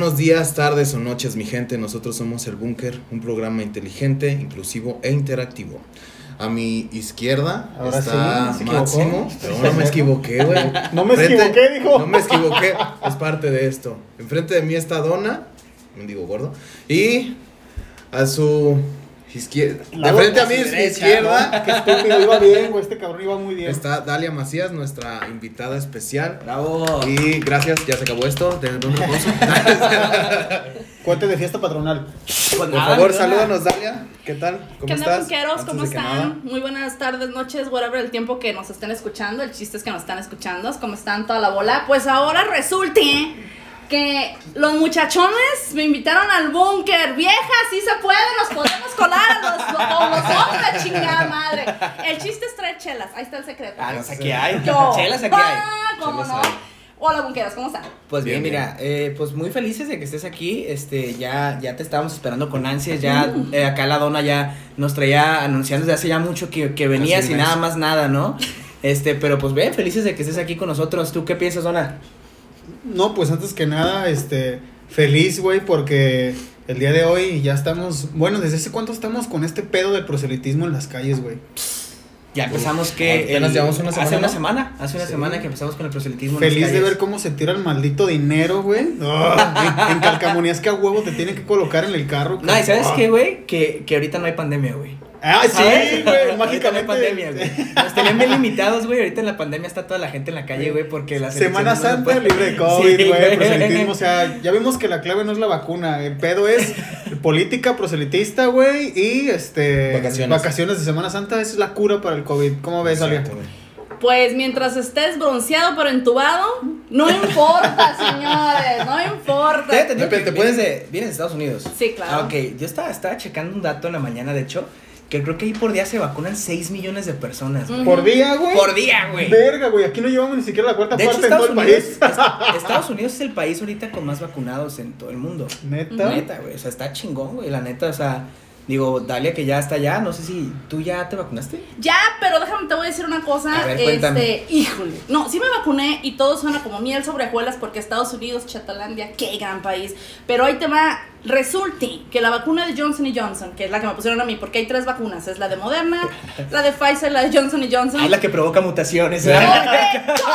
Buenos días, tardes o noches, mi gente. Nosotros somos El Búnker, un programa inteligente, inclusivo e interactivo. A mi izquierda Ahora está. Máximo. Pero no me equivoqué, güey. No me Enfrente- equivoqué, dijo. No me equivoqué, es parte de esto. Enfrente de mí está Donna, un digo gordo. Y a su izquierda. De frente a mí, derecha, izquierda, ¿no? Qué estúpido, iba bien, güey. Este cabrón iba muy bien. está Dalia Macías, nuestra invitada especial. Bravo. Y gracias, ya se acabó esto. De un reposo. Cuente de fiesta patronal. Por favor, salúdanos, Dalia. ¿Qué tal? ¿Cómo ¿Qué onda, estás? Antes ¿Cómo están? Muy buenas tardes, noches, whatever el tiempo que nos estén escuchando. El chiste es que nos están escuchando. ¿Cómo están toda la bola? Pues ahora resulte que los muchachones me invitaron al búnker. Vieja, sí se puede, nos podemos colar a los, los hombres, chingada madre. El chiste es traer chelas. Ahí está el secreto. Ah, no sé qué hay. Yo. Chelas aquí hay. Ah, ¿cómo Chelas no? hay. Hola, bunkeros, ¿cómo están? Pues bien, Bien, mira, eh, pues muy felices de que estés aquí. Este, ya, ya te estábamos esperando con ansias. Ya eh, acá la dona ya nos traía anunciando desde hace ya mucho que, que venías y nada más nada, ¿no? Este, pero pues bien, felices de que estés aquí con nosotros. ¿Tú qué piensas, dona? No, pues antes que nada, este, feliz, güey, porque el día de hoy ya estamos, bueno, ¿desde hace cuánto estamos con este pedo del proselitismo en las calles, güey? Ya empezamos que apenas llevamos una hace semana, una ¿no? semana, hace una Sí. semana que empezamos con el proselitismo. en las Feliz de ver cómo se tira el maldito dinero, güey. Ah, en, en calcamonías que a huevo te tienen que colocar en el carro. No, y sabes qué, güey, que, que ahorita no hay pandemia, güey. Ah, sí, ¿Sabes? güey, mágicamente. no hay pandemia, güey. Nos tenían bien limitados, güey. Ahorita en la pandemia está toda la gente en la calle, güey, porque la Semana no Santa puede- libre de COVID, Sí, güey, proselitismo, o sea, ya vimos que la clave no es la vacuna, el pedo es política proselitista, güey, y este Vacaciones. de Semana Santa, esa es la cura para el COVID. ¿Cómo ves, Alia? Pues mientras estés bronceado pero entubado, no importa, señores, no importa. ¿te puedes- de, vienes de Estados Unidos. Sí, claro. Ah, ok, yo estaba, estaba checando un dato en la mañana, de hecho, que creo que ahí por día se vacunan 6 millones de personas. güey. Por día, güey. Por día, güey. Verga, güey, aquí no llevamos ni siquiera la cuarta De hecho, parte en todo el Unidos, país. es- Estados Unidos es el país ahorita con más vacunados en todo el mundo. Neta. Neta, güey. O sea, está chingón, güey. La neta, o sea, digo, Dalia que ya está allá. No sé si tú ya te vacunaste. Ya, pero déjame te voy a decir una cosa. A ver, cuéntame. este, híjole. No, sí me vacuné y todo suena como miel sobre hojuelas porque Estados Unidos, Chatalandia, qué gran país. Pero ahí te va. Resulta que la vacuna de Johnson Johnson, que es la que me pusieron a mí, porque hay tres vacunas: es la de Moderna, la de Pfizer, la de Johnson Johnson. Ah, la que provoca mutaciones. Correcto,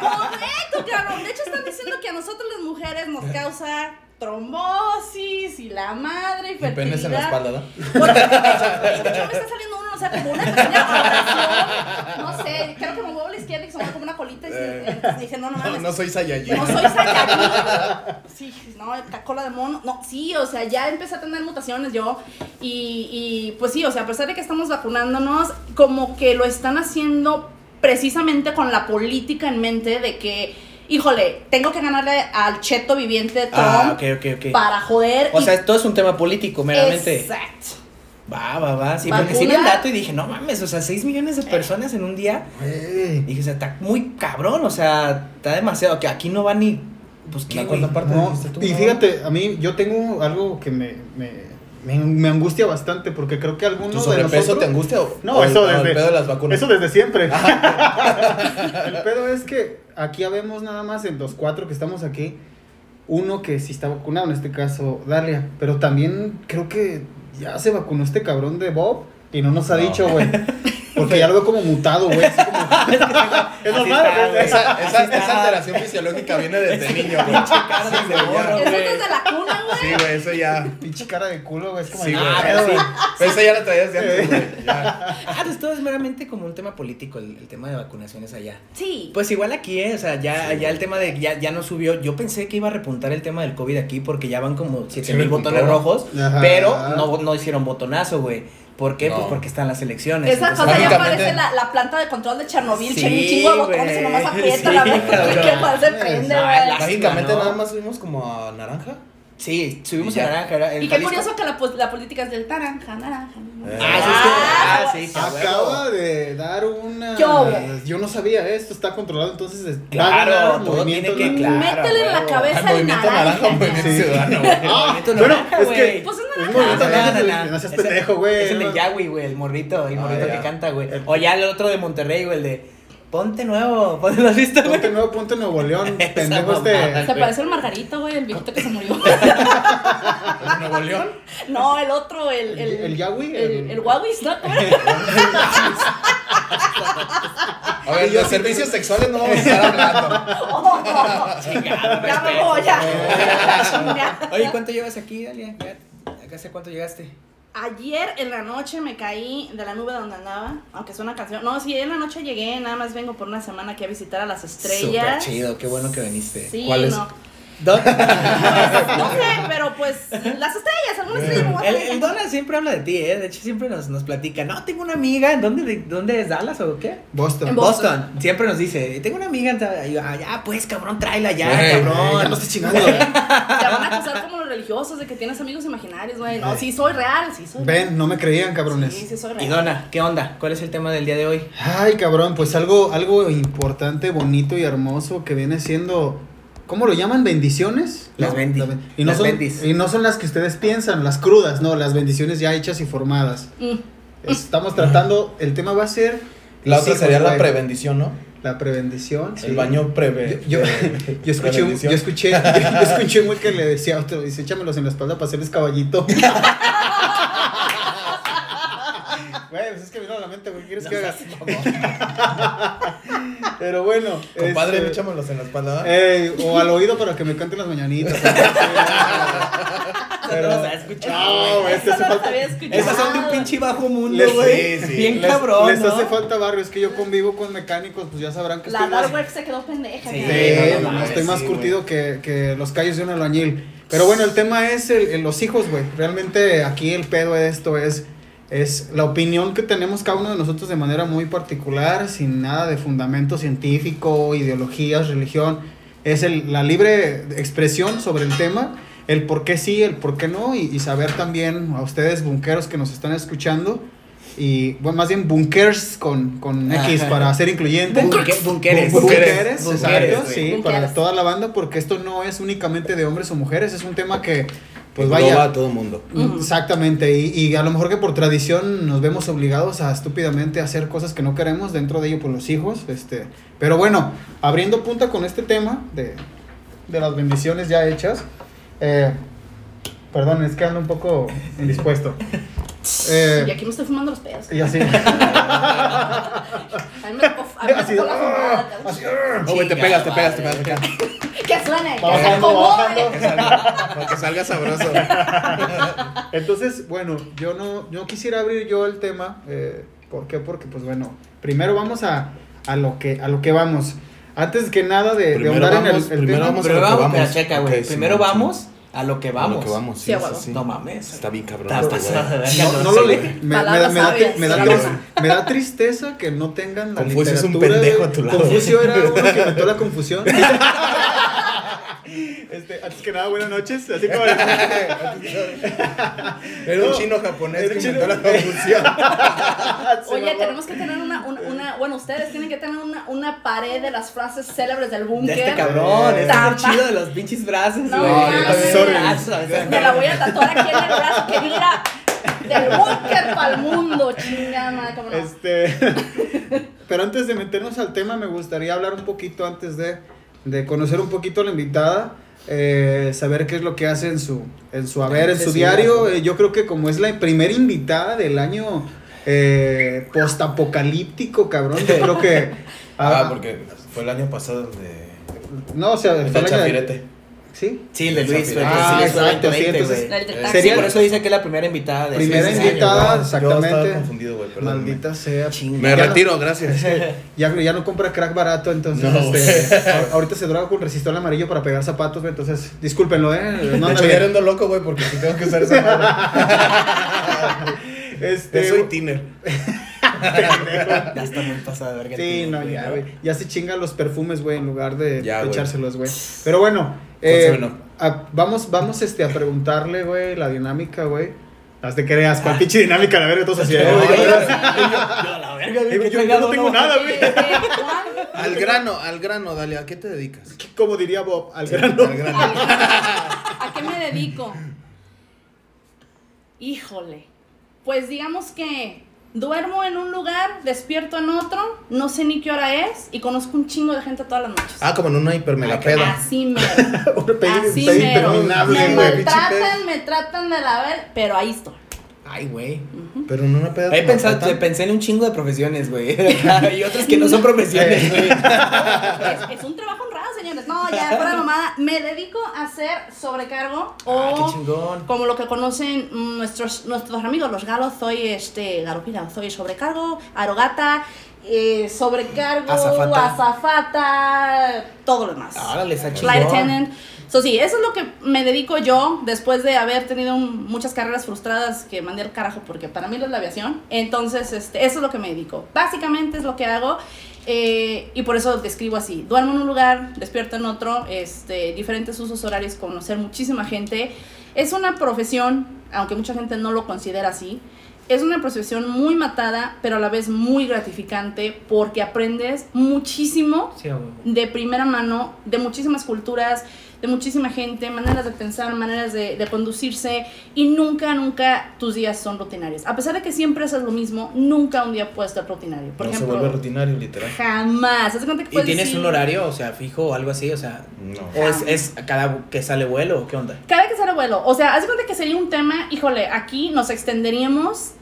correcto. De hecho, están diciendo que a nosotros las mujeres nos causa trombosis y la madre y Y penes en la fertilidad. espalda, ¿no? Porque, de hecho, de hecho, me está saliendo uno, o sea, como una pequeña oración. No sé, creo que me muevo a la izquierda y se mueve como una colita. Y entonces dije, no, no No, no soy Saiyajin. No soy Saiyajin. Sí, no, cola de mono. No, sí, o sea, ya empecé a tener mutaciones yo. Y, y pues sí, o sea, a pesar de que estamos vacunándonos, como que lo están haciendo precisamente con la política en mente de que, híjole, tengo que ganarle al cheto viviente de Trump Ah, ok, ok, ok. para joder. O y- sea, todo es un tema político, meramente. Exacto. Va, va, va. Sí, porque sí vi el dato y dije, no mames, o sea, 6 millones de personas en un día. Dije, o sea, está muy cabrón, o sea, está demasiado. Que aquí no va ni. Pues qué, La güey? cuarta parte No, y fíjate, a mí yo tengo algo que me, me, me, me angustia bastante porque creo que ¿Tu algunos de sobrepeso nosotros... te angustia o, No, o el- eso o el desde, pedo de las vacunas? eso desde siempre. el pedo es que aquí habemos nada más en los cuatro que estamos aquí, uno que sí está vacunado, en este caso Dalia, pero también creo que ya se vacunó este cabrón de Bob y no nos ha No. dicho, güey. Porque ya lo veo como mutado, güey. como- es normal. está, güey. Esa, esa, esa alteración fisiológica viene desde niño, güey. cara Sí, desde güey. Eso desde la cuna, güey. Sí, güey, eso ya. Pinche cara de culo, güey. Es como Sí, de, güey. "Ah, güey". Pero eso ya lo traías de antes, güey. Ah, pues todo es meramente como un tema político, el, el tema de vacunaciones allá. Sí. Pues igual aquí, ¿eh? O sea, ya, ya el tema de. Ya, ya no subió. Yo pensé que iba a repuntar el tema del COVID aquí porque ya van como 7 Sí, mil repuntó. botones rojos. Ajá. Pero no, no hicieron botonazo, güey. ¿Por qué? No. Pues porque están las elecciones. Esa entonces- cosa ya parece la, la planta de control de Chernobyl, Sí, che, un chingo de botones y nomás aprieta Sí, la que más se prende, güey. Mágicamente ¿no? nada más subimos como a naranja. Sí, subimos a naranja. el Y qué Jalisco. curioso que la, la política es del naranja, naranja. Eh. Ah, sí, es que- ah, sí. Acaba de dar una. Yo. Yo no sabía esto, está controlado, entonces. es- Claro, todo tiene que- claro, Métele en la cabeza Al el movimiento naranja. naranja, movimiento ciudadano. El movimiento bueno, naranja, es que-. Pues es Es naranja. naranja, no, no, no. no seas pendejo, güey. Es el del Yagüi, güey, el morrito, el Ah, morrito ya. que canta, güey. O ya el otro de Monterrey, güey, el de Ponte nuevo. Ponte, ¿Lo has visto, güey? Ponte nuevo, ponte Nuevo León, pendejo este. Se parece al Margarito, güey, el viejito que se murió. ¿En Nuevo León? no, el otro, el. El, ¿El Yahweh? El, El- el Huawei, ¿no? A ver, de servicios sexuales no vamos a estar hablando. ya me voy, ya. Chinga. Oye, ¿cuánto llevas aquí, Dalia? Ya, ¿Acá hace cuánto llegaste? Ayer en la noche me caí de la nube donde andaba, aunque es una canción. No, sí, en la noche llegué, nada más vengo por una semana aquí a visitar a las Súper estrellas. chido, qué bueno que viniste. Sí, ¿Cuál es? no. ¿Dónde? No sé, pero pues las estrellas, algunas estrellas. me voy a El, el Dona siempre habla de ti, ¿eh? De hecho, siempre nos, nos platica. No, tengo una amiga. ¿Dónde, de- ¿Dónde es Dallas o qué? Boston. En Boston. Siempre nos dice, tengo una amiga. en y yo, "Ah, ya, pues, cabrón, tráela ya, cabrón. ya no estés chingando. Te van a acusar como los religiosos de que tienes amigos imaginarios, güey. No, sí soy real, sí soy real. Ven, no me creían, cabrones. Sí, sí soy Y real. Dona, ¿qué onda? ¿Cuál es el tema del día de hoy? Ay, cabrón, pues algo, algo importante, bonito y hermoso que viene siendo. ¿Cómo lo llaman? ¿Bendiciones? Las bendi- y, no las son, bendis. y no son las que ustedes piensan, las crudas, no, las bendiciones ya hechas y formadas. Mm. Estamos tratando, el tema va a ser. La otra hijos, sería la prebendición, ¿no? La prebendición. sí. El baño preve. Yo, yo, yo escuché, un- yo escuché, yo escuché un güey que le decía a otro, dice, échamelos en la espalda para hacerles caballito. Güey, pues es que me vino a la mente, güey, ¿quieres que haga? Pero bueno. Compadre, este, échamelos en la espalda. ey, o al oído para que me canten las mañanitas. Pero, No los ha escuchado, No, güey, Eso te hace no falta- había escuchado. Esas son de un pinche bajo mundo, Les- güey. sí, sí. Bien les, cabrón, les ¿no? hace falta barrio, es que yo convivo con mecánicos, pues ya sabrán que La estoy más... Dark Web se quedó pendeja. Sí. Sí, no, no no, estoy más curtido que, que los callos de un albañil. Pero bueno, el tema es el, el- los hijos, güey. Realmente aquí el pedo de esto es, es la opinión que tenemos cada uno de nosotros de manera muy particular, sin nada de fundamento científico, ideologías, religión. Es el, la libre expresión sobre el tema, el por qué sí, el por qué no, y, y saber también a ustedes, bunkeros que nos están escuchando, y bueno, más bien bunkers con, con X Ajá. para ser incluyente. Bunkeres. Bunkeres, Bunkeres, exacto, güey. sí, Bunkeres. para toda la banda, porque esto no es únicamente de hombres o mujeres, es un tema que, pues vaya, a todo el mundo. Exactamente, y, y a lo mejor que por tradición nos vemos obligados a estúpidamente hacer cosas que no queremos, dentro de ello, pues los hijos, este, pero bueno, abriendo punta con este tema de, de las bendiciones ya hechas, eh, perdón, es que ando un poco indispuesto. Eh, Y aquí me estoy fumando los pedos. y así. A mí me tocó, a mí me Así, tocó la ah, fumada. así, Oh, güey, te pegas, te pegas, te pegas acá. Que suene, que se acomode. Que salga- Para que salga sabroso. Entonces, bueno, yo no, no quisiera abrir yo el tema. Eh, ¿Por qué? Porque, pues bueno, primero vamos a, a, lo, que, a lo que vamos. Antes que nada de, de Primero ahondar en el, el primero tema. vamos a que vamos, vamos. checa, güey. Ok, Primero vamos a lo que A vamos. lo que vamos, Sí, sí, a sí. No mames. Está bien cabrón. Está este No, no lo sé, le- güey. me, me, Palabras me da, me, da, me da tristeza que no tengan la Confucio es un pendejo a tu lado. Confucio era uno que metió la confusión. Este, antes que nada, buenas noches. Así como Era un No, chino japonés que inventó chino- la confusión. Oye, tenemos que tener una, una, una- bueno, ustedes tienen que tener una, una pared de las frases célebres del De búnker. este cabrón, este es el chido de los pinches brazos, No, brazos. Me la voy a tatuar aquí en el brazo que diga del búnker para el mundo, chingada no. Este, pero antes de meternos al tema, me gustaría hablar un poquito antes de, de conocer un poquito a la invitada, eh, saber qué es lo que hace en su, en su haber, en su diario. Eh, yo creo que como es la primera invitada del año eh, postapocalíptico, cabrón, yo creo que... Ah, porque fue el año pasado de. No, o sea, fue el año. ¿Sí? Sí, el de Luis. Ah, sí, exacto, sí, 2020, entonces- güey. El del taxi. Sí, sería- por eso dice que es la primera invitada de Primera año, invitada. Yo exactamente. estaba confundido, güey, perdón. Maldita sea. Chinga. Me retiro, gracias. Ya, ya no compra crack barato, entonces No, este, ahorita se droga con resistol amarillo para pegar zapatos, güey, entonces discúlpenlo, eh. No de hecho, ya ando loco, güey, porque si tengo que usar esa madre. Este, Yo soy tiner. Ya está muy pasada de verga. Sí, tío, no, ya, güey. Ya se chingan los perfumes, güey, en lugar de, Ya, de güey. echárselos, güey. Pero bueno, eh, a- vamos, vamos este, a preguntarle, güey, la dinámica, güey. Las de creas, ¿cuál pinche dinámica? La verga, todos así. No, la verga, güey, yo- no tengo nada, güey. Al grano, al grano, dale, ¿a qué te dedicas? Como diría Bob, al grano. Al grano. ¿A qué me dedico? Híjole. Pues digamos que Duermo en un lugar, despierto en otro, no sé ni qué hora es y conozco un chingo de gente todas las noches. Ah, como en una hiper mega Ah, peda. Así mero. Así mero. Me güey. maltratan, me tratan de la ver, pero ahí estoy. Ay, güey. Pero en una peda. Ahí te pensé, pensé en un chingo de profesiones, güey. y otras que no son profesiones, güey. Es, es un trabajo No, ya, fuera mamada. Me dedico a hacer sobrecargo o. Ah, qué chingón. Como lo que conocen nuestros, nuestros amigos los galos, soy este, galopina, soy sobrecargo, arogata, eh, sobrecargo, Azafata. azafata, todo lo demás. Está Flight attendant. So, sí, eso es lo que me dedico yo después de haber tenido un- muchas carreras frustradas que mandé al carajo porque para mí no es la aviación. Entonces, este, eso es lo que me dedico. Básicamente es lo que hago eh, y por eso describo así. Duermo en un lugar, despierto en otro, este, diferentes usos horarios, conocer muchísima gente. Es una profesión, aunque mucha gente no lo considera así, es una profesión muy matada, pero a la vez muy gratificante porque aprendes muchísimo Sí, de primera mano de muchísimas culturas, de muchísima gente, maneras de pensar, maneras de, de conducirse y nunca, nunca tus días son rutinarios. A pesar de que siempre haces lo mismo, nunca un día puede estar rutinario. Por no ejemplo, se vuelve rutinario, literal. jamás. Haz de cuenta que ¿Y tienes decir- un horario, o sea, fijo o algo así? O sea, No. ¿o es, es cada que sale vuelo o qué onda? Cada que sale vuelo. O sea, haz de cuenta que sería un tema, híjole, aquí nos extenderíamos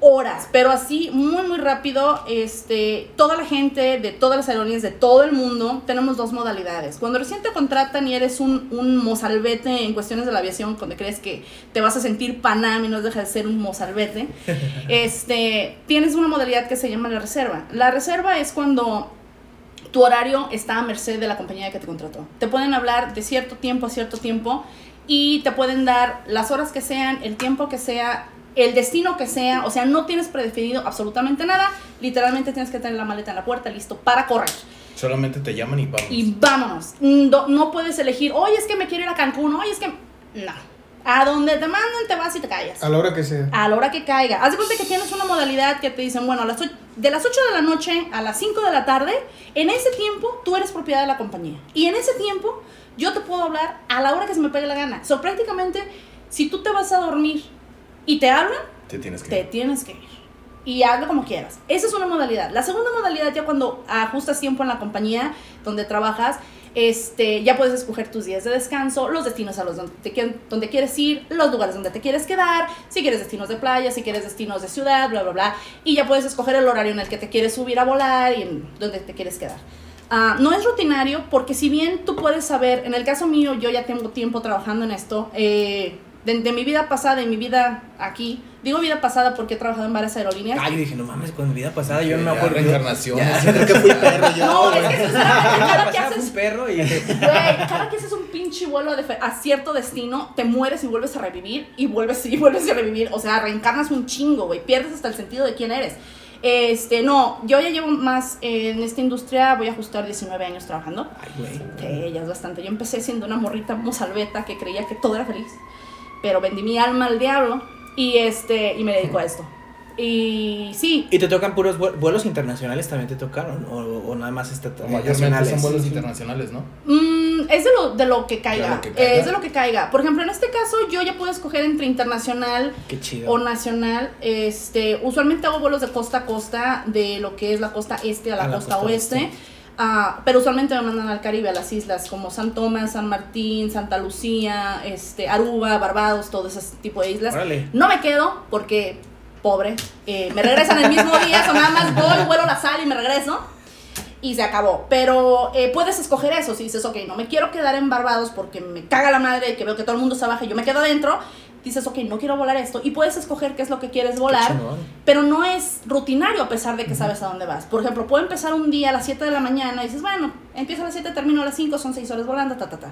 horas, pero así muy muy rápido, este, toda la gente de todas las aerolíneas de todo el mundo tenemos dos modalidades. Cuando recién te contratan y eres un, un mozalbete en cuestiones de la aviación, cuando crees que te vas a sentir Panam y no dejas de ser un mozalbete, este, tienes una modalidad que se llama la reserva. La reserva es cuando tu horario está a merced de la compañía que te contrató. Te pueden hablar de cierto tiempo a cierto tiempo y te pueden dar las horas que sean, el tiempo que sea, el destino que sea, o sea, no tienes predefinido absolutamente nada, literalmente tienes que tener la maleta en la puerta listo para correr. Solamente te llaman y vamos. Y vámonos. No, no puedes elegir, oye, es que me quiero ir a Cancún, oye, es que... No. A donde te mandan te vas y te callas A la hora que sea. a la hora que caiga. Haz de cuenta que tienes una modalidad que te dicen, bueno, a las ocho- de las 8 de la noche a las 5 de la tarde, en ese tiempo tú eres propiedad de la compañía. Y en ese tiempo yo te puedo hablar a la hora que se me pegue la gana. So, prácticamente, si tú te vas a dormir y te hablan, Te tienes que. te tienes que ir. Y hazlo como quieras. Esa es una modalidad. La segunda modalidad, ya cuando ajustas tiempo en la compañía donde trabajas, este, ya puedes escoger tus días de descanso, los destinos a los donde, te quie- donde quieres ir, los lugares donde te quieres quedar, si quieres destinos de playa, si quieres destinos de ciudad, bla, bla, bla. Y ya puedes escoger el horario en el que te quieres subir a volar y en donde te quieres quedar. Ah, no es rutinario porque si bien tú puedes saber, en el caso mío yo ya tengo tiempo trabajando en esto, eh, de, de mi vida pasada y mi vida aquí, digo vida pasada porque he trabajado en varias aerolíneas. Ah, yo dije, no mames, con mi vida pasada yo no me acuerdo. Yo creo que fui perro yo. No, es güey. que eso es cada que un perro y güey, cada que haces un pinche vuelo de fe- a cierto destino, te mueres y vuelves a revivir y vuelves y vuelves a revivir, o sea, reencarnas un chingo, güey, pierdes hasta el sentido de quién eres. Este, no, yo ya llevo más eh, en esta industria, voy a ajustar 19 años trabajando. Ay, güey. Sí, ya es bastante. Yo empecé siendo una morrita mozalbeta que creía que todo era feliz, pero vendí mi alma al diablo y este y me dedico a esto. Y sí, ¿Y te tocan puros vuel- vuelos internacionales también te tocaron? ¿O, o nada más esta, Mayormente nacionales? son vuelos internacionales, ¿no? mm, es de lo, de lo que caiga. De lo que caiga. Eh, es de lo que caiga. Por ejemplo, en este caso yo ya puedo escoger entre internacional Qué chido. o nacional. Este, usualmente hago vuelos de costa a costa, de lo que es la costa este a la, A la costa, costa oeste. oeste. Ah, pero usualmente me mandan al Caribe, a las islas como San Tomás, San Martín, Santa Lucía, este, Aruba, Barbados, todo ese tipo de islas. Órale. No me quedo porque, pobre, eh, me regresan el mismo día, o nada más voy, vuelo la sal y me regreso. Y se acabó. Pero eh, puedes escoger eso. Si dices, ok, no me quiero quedar en Barbados porque me caga la madre que veo que todo el mundo se baja y yo me quedo adentro. Dices, ok, no quiero volar esto. Y puedes escoger qué es lo que quieres volar. Pero no es rutinario a pesar de que sabes a dónde vas. Por ejemplo, puedo empezar un día a las 7 de la mañana y dices, bueno, empiezo a las 7, termino a las 5, son 6 horas volando, ta, ta, ta.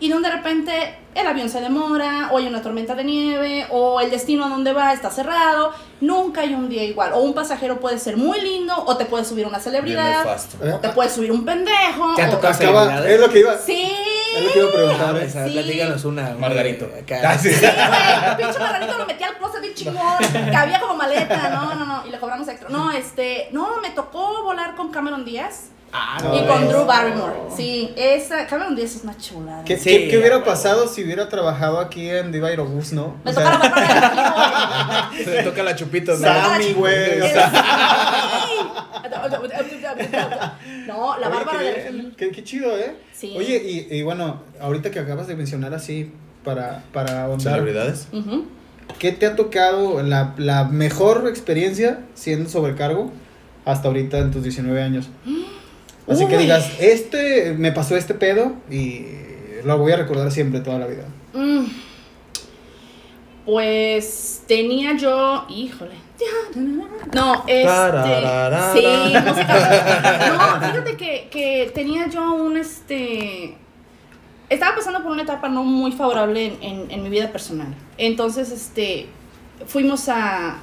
Y donde de repente el avión se demora, o hay una tormenta de nieve, o el destino a donde va está cerrado. Nunca hay un día igual. O un pasajero puede ser muy lindo, o te puede subir una celebridad, o te puede subir un pendejo. ¿Te ha o- tocado Acaba, es lo que iba. Sí. Es lo que iba a preguntar. Ah, esa, Sí. platícanos una. Margarito. acá. Ah, sí. Sí, güey, el pinche margarito lo metí al closet bien chingón, cabía como maleta, no, no, no, y le cobramos extra. No, este, no, me tocó volar con Cameron Díaz Ah, No, y con. Drew Barrymore. Sí, esa, Cameron Díaz es una chulada. ¿Qué, Sí, qué- qué hubiera pasado si hubiera trabajado aquí en Diva Aerobús, no? Me O toca la sea, Bárbara de Se le toca la chupito, ¿no? Sammy, güey. No, la oye, Bárbara qué, de qué, qué chido, ¿eh? Sí. Oye, y, y bueno, ahorita que acabas de mencionar así, para, para ahondar, Celebridades. ¿qué te ha tocado la, la mejor experiencia siendo sobrecargo hasta ahorita en tus 19 años? Así que digas, este, me pasó este pedo y lo voy a recordar siempre toda la vida. Mm. Pues tenía yo, híjole. No, este. Sí, música. No, fíjate que, que tenía yo un este. Estaba pasando por una etapa no muy favorable en, en- en mi vida personal. Entonces, este. Fuimos a.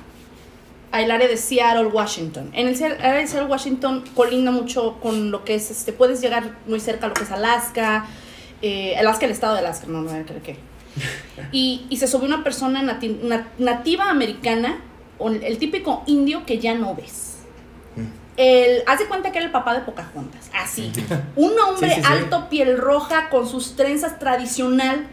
al área de Seattle, Washington. En el Seattle- área de Seattle, Washington colinda mucho con lo que es este. Puedes llegar muy cerca a lo que es Alaska. eh, Alaska, el estado de Alaska, no, no, creo que. Y, y se subió una persona nati- na- nativa americana, o el, el típico indio que ya no ves. El, haz de cuenta que era el papá de Pocahontas, así. Un hombre Sí, sí, sí. alto, piel roja, con sus trenzas tradicional.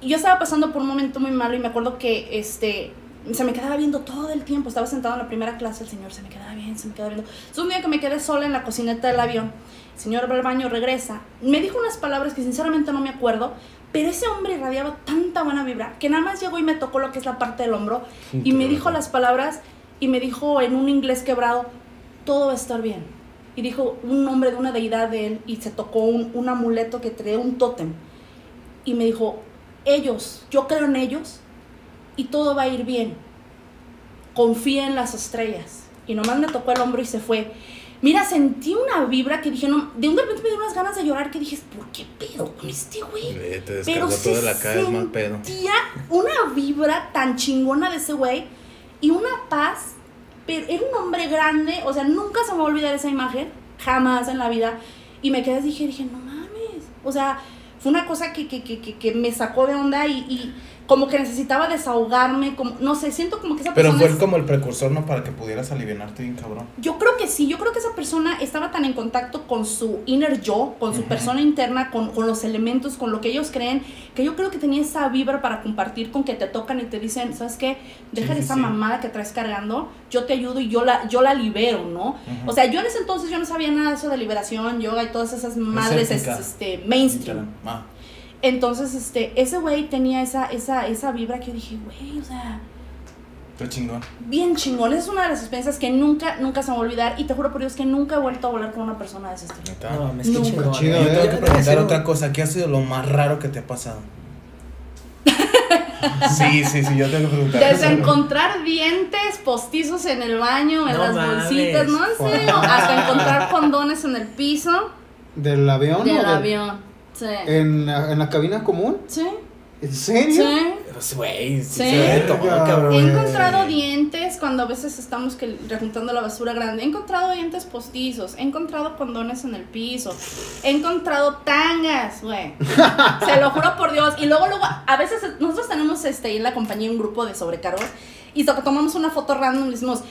Y yo estaba pasando por un momento muy malo y me acuerdo que este se me quedaba viendo todo el tiempo. Estaba sentado en la primera clase, el señor se me quedaba bien, se me quedaba viendo. Entonces un día que me quedé sola en la cocineta del avión, el señor va al baño, regresa, me dijo unas palabras que sinceramente no me acuerdo, pero ese hombre irradiaba tanta buena vibra que nada más llegó y me tocó lo que es la parte del hombro y me dijo las palabras y me dijo en un inglés quebrado, todo va a estar bien. Y dijo un nombre de una deidad de él y se tocó un, un amuleto que traía un tótem. Y me dijo, ellos, yo creo en ellos y todo va a ir bien. Confía en las estrellas. Y nomás me tocó el hombro y se fue. Mira, sentí una vibra que dije, no, de un de repente me dio unas ganas de llorar que dije, ¿por qué pedo con este güey? Te Pero descargó se la cara, es mal pedo. sentía una vibra tan chingona de ese güey y una paz, pero era un hombre grande, o sea, nunca se me va a olvidar esa imagen, jamás en la vida. Y me quedé, dije, dije, no mames, o sea, fue una cosa que, que, que, que, que me sacó de onda y, y como que necesitaba desahogarme, como, no sé, siento como que esa Pero persona... fue es- como el precursor, ¿no? Para que pudieras alivianarte bien, cabrón. yo creo que sí, yo creo que esa persona estaba tan en contacto con su inner yo, con su persona interna, con, con los elementos, con lo que ellos creen, que yo creo que tenía esa vibra para compartir con que te tocan y te dicen, ¿sabes qué? Deja Sí, sí, esa sí. mamada que traes cargando, yo te ayudo y yo la, yo la libero, ¿no? O sea, yo en ese entonces yo no sabía nada de eso de liberación, yoga y todas esas madres este, mainstream. Ah. Entonces, este, ese güey tenía esa, esa, esa vibra que yo dije, güey, o sea, Qué chingón. bien chingón. Esa es una de las experiencias que nunca, nunca se me va a olvidar. Y te juro por Dios que nunca he vuelto a volar con una persona de ese estilo. Neta. No, mames, qué Nunca. chingón. Chido, ¿eh? Yo tengo que preguntar otra cosa. ¿Qué ha sido lo más raro que te ha pasado? sí, sí, sí, yo tengo que preguntar. Desde encontrar dientes postizos en el baño, en No las mames. bolsitas, ¿no? En serio. Hasta encontrar condones en el piso ¿Del avión? del- avión. Sí. ¿En la, ¿En la cabina común? Sí. ¿En serio? Sí. Pues, güey, sí, Sí. se ve todo, Verga, cabrón. He encontrado dientes cuando a veces estamos que rejuntando la basura grande. He encontrado dientes postizos. He encontrado condones en el piso. He encontrado tangas, güey. Se lo juro por Dios. Y luego, luego, a veces nosotros tenemos este, en la compañía un grupo de sobrecargos y to- tomamos una foto random y decimos,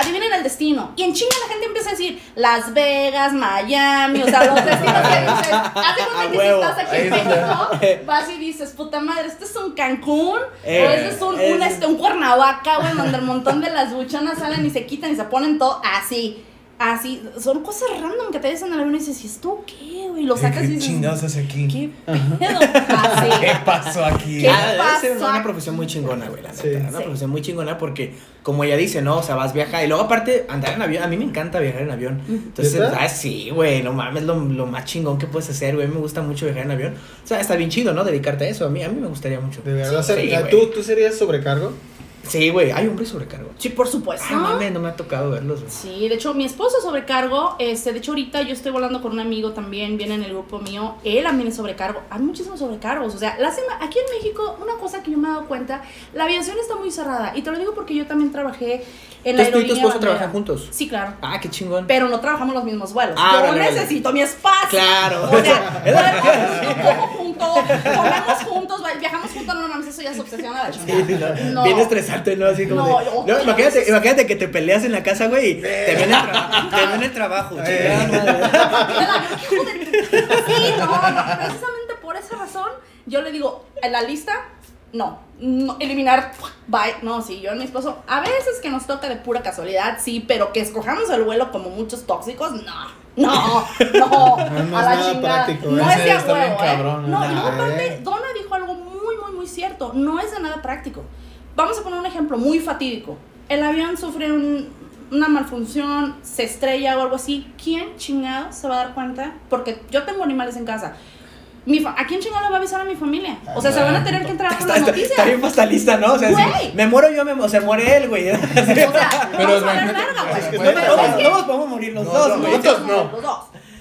adivinen el destino. Y en chinga la gente empieza a decir Las Vegas, Miami, o sea, los destinos que dices. Haz de cuenta que si estás aquí en donde- México, vas y dices, puta madre, este es un Cancún, Eh, o este es un, este, un Cuernavaca, güey, donde el montón de las buchonas salen y se quitan y se ponen todo así. Así, son cosas random que te dicen en el avión y dices, ¿y esto qué, güey? Lo sacas y ¿Qué dices, chingados hace aquí? ¿qué pedo? Así. ¿Qué pasó aquí? ¿Qué Ah, debe ser pasó? una profesión muy chingona, güey, la neta. Sí. Una Sí. profesión muy chingona porque, como ella dice, ¿no? O sea, vas viajar. Y luego, aparte, andar en avión. A mí me encanta viajar en avión. Entonces, ah, sí, güey, no mames, lo, lo más chingón que puedes hacer, güey. Me gusta mucho viajar en avión. O sea, está bien chido, ¿no? Dedicarte a eso. A mí, a mí me gustaría mucho. De verdad, Sí, o sea, güey. ¿tú, ¿tú serías sobrecargo? Sí, güey, hay hombres sobrecargo. Sí, por supuesto. Ah, mames, no me ha tocado verlos, güey. Sí, de hecho, mi esposo es sobrecargo. Este, de hecho, ahorita yo estoy volando con un amigo también, viene en el grupo mío. Él también es sobrecargo. Hay muchísimos sobrecargos. O sea, la aquí en México, una cosa que yo me he dado cuenta, la aviación está muy cerrada. Y te lo digo porque yo también trabajé en la Entonces tú y tu aerolínea esposo bandera. trabajan juntos. Sí, claro. Ah, qué chingón. Pero no trabajamos los mismos vuelos. Ah, yo vale, vale. necesito mi espacio. Claro. O sea, no puedo juntar comemos juntos, viajamos juntos, no mames, eso ya es obsesión a la Sí, no. No. Bien estresante, ¿no? Así como No, de- yo- no, imagínate, imagínate que te peleas en la casa, güey, y te ven el, tra- te ven el trabajo. chingada madre. Sí, no, no, precisamente por esa razón, yo le digo, en la lista, no, no, eliminar, bye, no, sí, yo y mi esposo, a veces que nos toca de pura casualidad, sí, pero que escojamos el vuelo como muchos tóxicos, no, no, no, No, a es la nada chingada, práctico, no ¿eh? es de a huevo, ¿eh? cabrón, no, ¿eh? y aparte, eh. Donna dijo algo muy, muy, muy cierto, no es de nada práctico, vamos a poner un ejemplo muy fatídico, el avión sufre un- una malfunción, se estrella o algo así, ¿quién chingado se va a dar cuenta? Porque yo tengo animales en casa. Mi ¿A quién chingado le va a avisar a mi familia? O sea, se van a tener que entrar con Está, las está- noticias. está bien fatalista, ¿no? O sea, si me muero yo, me, o sea, muere él, güey. O sea, Pero vamos a verga, güey. es que No, nos podemos morir los No, dos, güey. nosotros no, no. Los dos.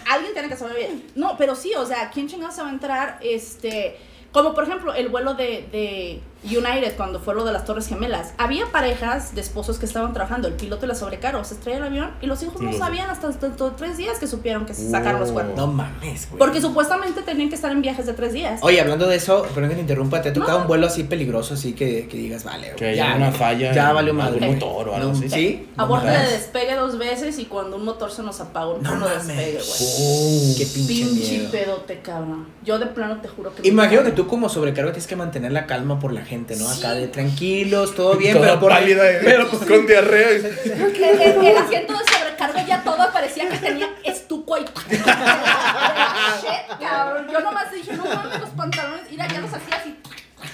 Alguien tiene que sobrevivir. No, pero sí, o sea, ¿quién chingado se va a entrar? Este, como por ejemplo el vuelo de, de United cuando fue lo de las Torres Gemelas. Había parejas de esposos que estaban trabajando, el piloto y la sobrecargo, se estrella el avión y los hijos no Y los- sabían hasta dentro de tres días que supieron que se sacaron los cuernos. No mames, güey. Porque supuestamente tenían que estar en viajes de tres días. Oye, hablando de eso, perdón que te interrumpa, ¿te ha tocado No. un vuelo así peligroso, así que, que digas, vale, Que ya, haya una falla Ya valió madre. algún motor o algo No, así. ¿Sí? A bordo de despegue dos veces y cuando un motor se nos apagó, No no, mames. despegue, güey. Oh. Qué pinche, Pinche miedo. pedote, cabrón. Yo de plano te juro que. Imagino que tú como sobrecargo tienes que mantener la calma por la gente, ¿no? Acá de tranquilos, todo bien, pero por pálida, pero pues, con diarrea. y- El, el- el asiento de sobrecargo ya todo parecía que tenía estuco y. Shit, cabrón. Yo nomás dije, no mames, los pantalones. Mira, ya los hacía así.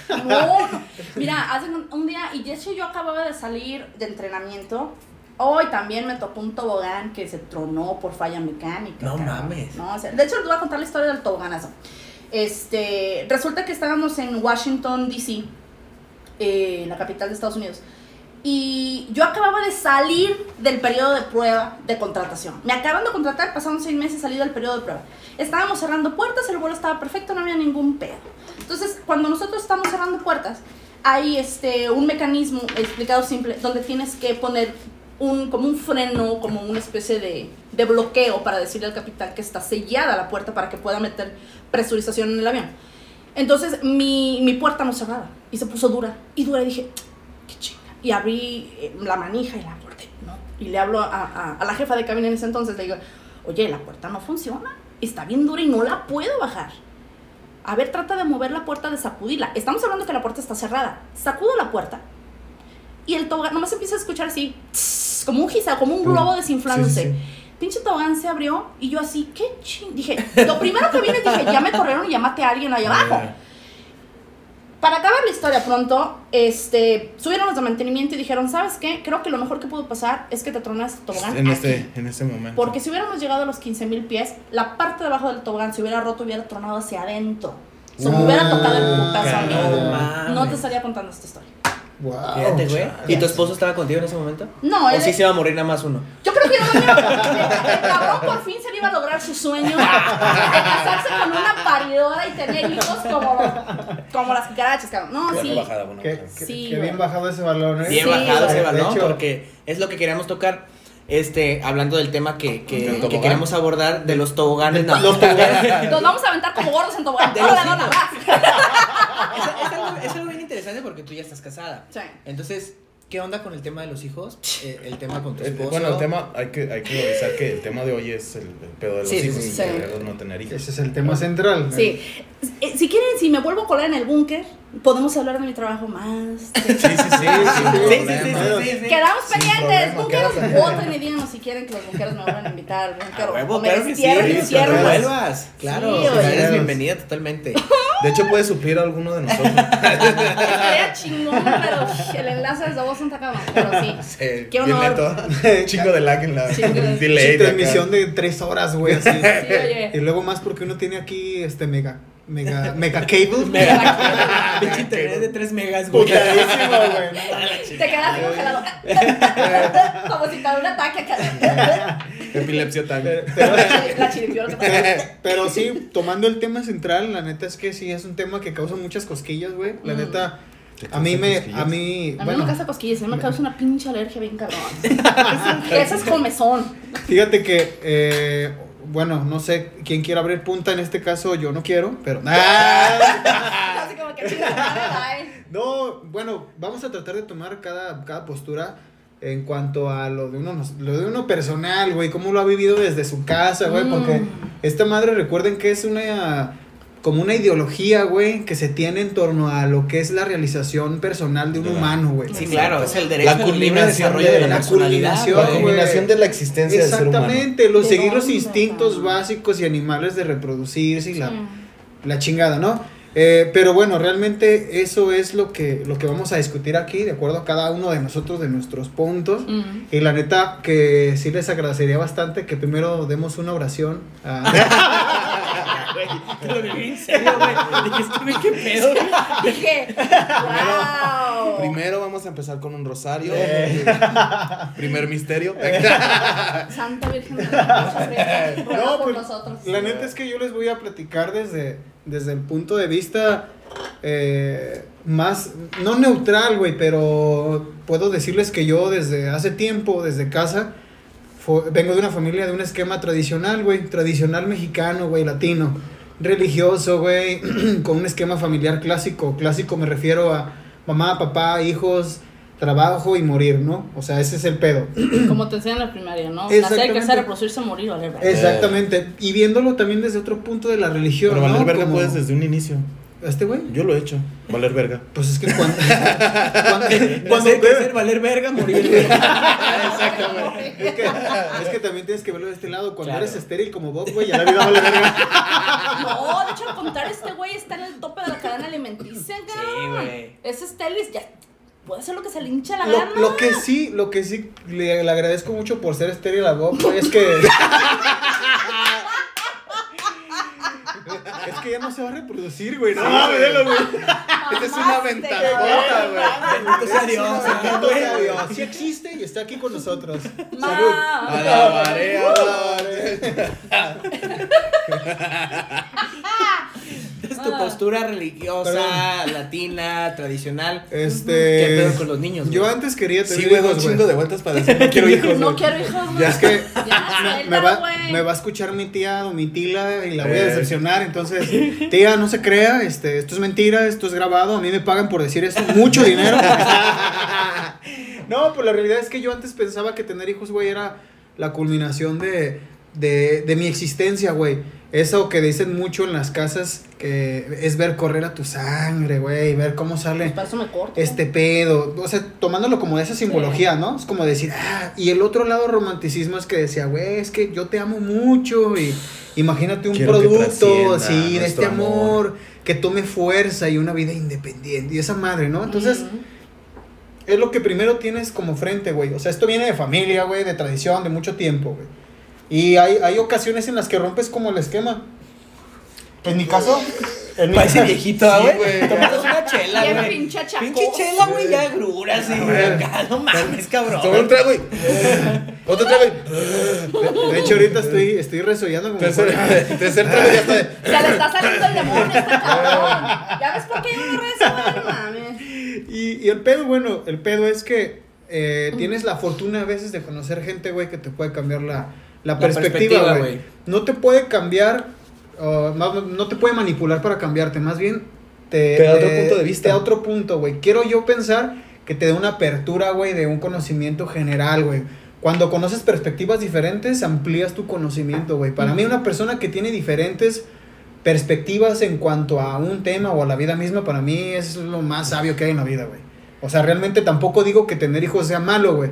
No, no. Mira, hace un, un día, y de hecho yo acababa de salir de entrenamiento. Hoy también me tocó un tobogán que se tronó por falla mecánica. No cabrón. mames. No, o sea, de hecho, les voy a contar la historia del toboganazo. Este, resulta que estábamos en Washington, D.C., eh, la capital de Estados Unidos. Y yo acababa de salir del periodo de prueba de contratación. Me acaban de contratar, pasaron seis meses, salí del periodo de prueba. Estábamos cerrando puertas, el vuelo estaba perfecto, no había ningún pedo. Entonces, cuando nosotros estamos cerrando puertas, hay este, un mecanismo explicado simple donde tienes que poner un, como un freno, como una especie de, de bloqueo para decirle al capitán que está sellada la puerta para que pueda meter presurización en el avión. Entonces mi, mi puerta no cerraba y se puso dura y dura y dije, qué chinga. Y abrí eh, la manija y la puerta, ¿no? Y le hablo a, a- a la jefa de cabina en ese entonces, le digo, oye, la puerta no funciona, está bien dura y no la puedo bajar. A ver, trata de mover la puerta, de sacudirla. Estamos hablando que la puerta está cerrada. Sacudo la puerta y el tobogán, nomás empieza a escuchar así, tss, como un giza, como un globo desinflándose. Sí, sí, Pinche tobogán se abrió y yo así, qué ching. Dije, lo primero que vine dije, ya me corrieron y ya maté a alguien allá abajo. Para acabar la historia pronto, este, subieron los de mantenimiento y dijeron, ¿sabes qué? Creo que lo mejor que pudo pasar es que te tronas el tobogán En aquí". este, en este momento. Porque si hubiéramos llegado a los 15 mil pies, la parte de abajo del tobogán se hubiera roto y hubiera tronado hacia adentro. Se me hubiera tocado el putazo a mí. No te estaría contando esta historia. Wow. Fíjate, güey. chale. ¿Y tu esposo estaba contigo en ese momento? No, ¿O él- sí se iba a morir nada más uno? Yo creo que no, el, el cabrón por fin se le iba a lograr su sueño de casarse con una paridora y tener hijos como, como las cucarachas, cabrón. No, sí. bajada, bueno, Qué, bajada. qué- Sí, qué bien bajado ese balón, ¿eh? Bien Sí, bajado ese balón, porque es lo que queríamos tocar. Este, hablando del tema que, que, queremos abordar de los toboganes. no. Los toboganes. Nos vamos a aventar como gordos en tobogán. De los dona, vas. es, es algo, es algo bien interesante porque tú ya estás casada. Sí. Entonces, ¿qué onda con el tema de los hijos? Eh, el tema con tu Eh, esposo. Bueno, el tema, hay que, hay que revisar que el tema de hoy es el, el pedo de los Sí, hijos sí, y sí. querer no tener hijos. Ese es el tema central. Sí. Eh, Si quieren, si me vuelvo a colar en el búnker, podemos hablar de mi trabajo más. Sí, sí, sí, Sí, sí, sí, sí, sí, sí. Quedamos Sin pendientes. quédate. voten y díganos si quieren que los bunkeros me vuelvan a invitar al búnker. A huevo, o me claro que sí, destierren y sí, encierren. claro. vuelvas. Claro, eres bienvenida totalmente. De hecho, puede suplir a alguno de nosotros. Estaría chingón, pero el enlace desde Está cabrón. Pero sí. Sí, bien honor. lento. Chingo de lag en la delay. Transmisión de tres horas, güey, así. Sí, oye. Y luego más porque uno tiene aquí este mega, mega, mega cable. Mega. Pinche internet de 3 megas, güey. Putadísimo, güey. Te quedas congelado. Como si para un ataque acá. Epilepsia también. Pero, La pero- pero sí, tomando el tema central, la neta es que sí es un tema que causa muchas cosquillas, güey. La neta, ¿Te a mí me, cosquillas? a mí, A mí me causa cosquillas, a mí me causa una pinche alergia bien cabrón. Ese es comezón. fíjate que, eh, bueno, no sé quién quiere abrir punta en este caso, yo no quiero, pero... ¡Ah! Así como que chinga, madre, bye. No, bueno, vamos a tratar de tomar cada, cada postura en cuanto a lo de uno, lo de uno personal, güey, cómo lo ha vivido desde su casa, güey, Mm. porque esta madre recuerden que es una como una ideología, güey, que se tiene en torno a lo que es la realización personal de un humano, güey. Sí, claro, es el derecho La al libre culminación desarrollo de- de la, culminación, La culminación de la existencia del ser humano. Exactamente, los ¿De seguir los instintos básicos y animales de reproducirse y la, Sí. la chingada, ¿no? Eh, pero bueno, realmente eso es lo que, lo que vamos a discutir aquí, de acuerdo a cada uno de nosotros, de nuestros puntos. Y la neta, que sí les agradecería bastante que primero demos una oración. a- Güey, te lo viví en serio, güey. Güey, qué pedo. Dije, wow. Primero vamos a empezar con un rosario. Eh. Primer misterio. Santa Virgen de la No, por pues, nosotros. La neta es que yo les voy a platicar desde, desde el punto de vista eh, más, no neutral, güey, pero puedo decirles que yo desde hace tiempo, desde casa, vengo de una familia de un esquema tradicional, güey, tradicional mexicano, güey, latino, religioso, güey, con un esquema familiar clásico. Clásico me refiero a mamá, papá, hijos, trabajo y morir, ¿no? O sea, ese es el pedo. Como te enseñan en la primaria, ¿no? Nacer, Exactamente. crecer, reproducirse, morir, valer, verga. Exactamente. Y viéndolo también desde otro punto de la religión. Pero valer ¿no? verga Como- puedes desde un inicio. ¿Este güey? Yo lo he hecho. Valer verga. Pues es que cuando. cuando, cuando valer verga, morir, güey. Exactamente. Es que, es que también tienes que verlo de este lado. Cuando Claro. eres estéril como Bob, güey, ya la vida vale verga. No, de hecho, al contrario, este güey está en el tope de la cadena alimenticia, güey. Es Estelis, ya puede hacer lo que se le hincha la Lo, gana. lo que sí, lo que sí le, le agradezco mucho por ser estéril a Bob, güey, es que. Es que ya no se va a reproducir, güey. No mames, velo, güey. Esta es una ventajota, güey. Bendito sea Dios. Bendito sea. Dios. Sí existe y está aquí con nosotros. Salud. Alabaré, alabaré. Tu postura religiosa, latina, tradicional. Este. ¿Qué pedo con los niños? Yo güey? antes quería tener Sí, güey, un hijos, chingo güey. de vueltas para decir no quiero hijos, No güey. quiero hijos, güey. Ya es que Ya, me, suéltalo, va, güey. me va a escuchar mi tía Domitila y la voy a Eh. decepcionar. Entonces, tía, no se crea, este, esto es mentira, esto es grabado. A mí me pagan por decir eso, mucho dinero. no, pues la realidad es que yo antes pensaba que tener hijos, güey, era la culminación de, de, de mi existencia, güey. Eso que dicen mucho en las casas, que es ver correr a tu sangre, güey, ver cómo sale me corto. este pedo, o sea, tomándolo como de esa simbología, ¿no? Es como decir, ah, y el otro lado romanticismo es que decía, güey, es que yo te amo mucho y imagínate un Quiero producto, trascienda sí, de este amor, amor. que tome fuerza y una vida independiente y esa madre, ¿no? Entonces, es lo que primero tienes como frente, güey. O sea, esto viene de familia, güey, de tradición, de mucho tiempo, güey. Y hay, hay ocasiones en las que rompes como el esquema. En mi caso, en mi Parece viejito, ¿ah, Sí, güey. güey. Una chela, Bien güey. pinche chacoso. Pinche chela, güey, ya gruras y güey. acá. No mames, cabrón. Toma un trago, güey. Otro trago, güey. De hecho, ahorita estoy, estoy resollando como Tercer, tercer trago ya está de. Se le está saliendo el demonio a este cabrón. ¿Ya ves por qué yo no rezo, güey? No mames. Y, y el pedo, bueno, el pedo es que eh, tienes la fortuna a veces de conocer gente, güey, que te puede cambiar la, la, perspectiva, güey. No te puede cambiar, uh, no te puede manipular para cambiarte, más bien te, Te da otro punto de vista. Te da otro punto, güey. Quiero yo pensar que te dé una apertura, güey, de un conocimiento general, güey. Cuando conoces perspectivas diferentes, amplías tu conocimiento, güey. Para mí, una persona que tiene diferentes perspectivas en cuanto a un tema o a la vida misma, para mí es lo más sabio que hay en la vida, güey. O sea, realmente tampoco digo que tener hijos sea malo, güey.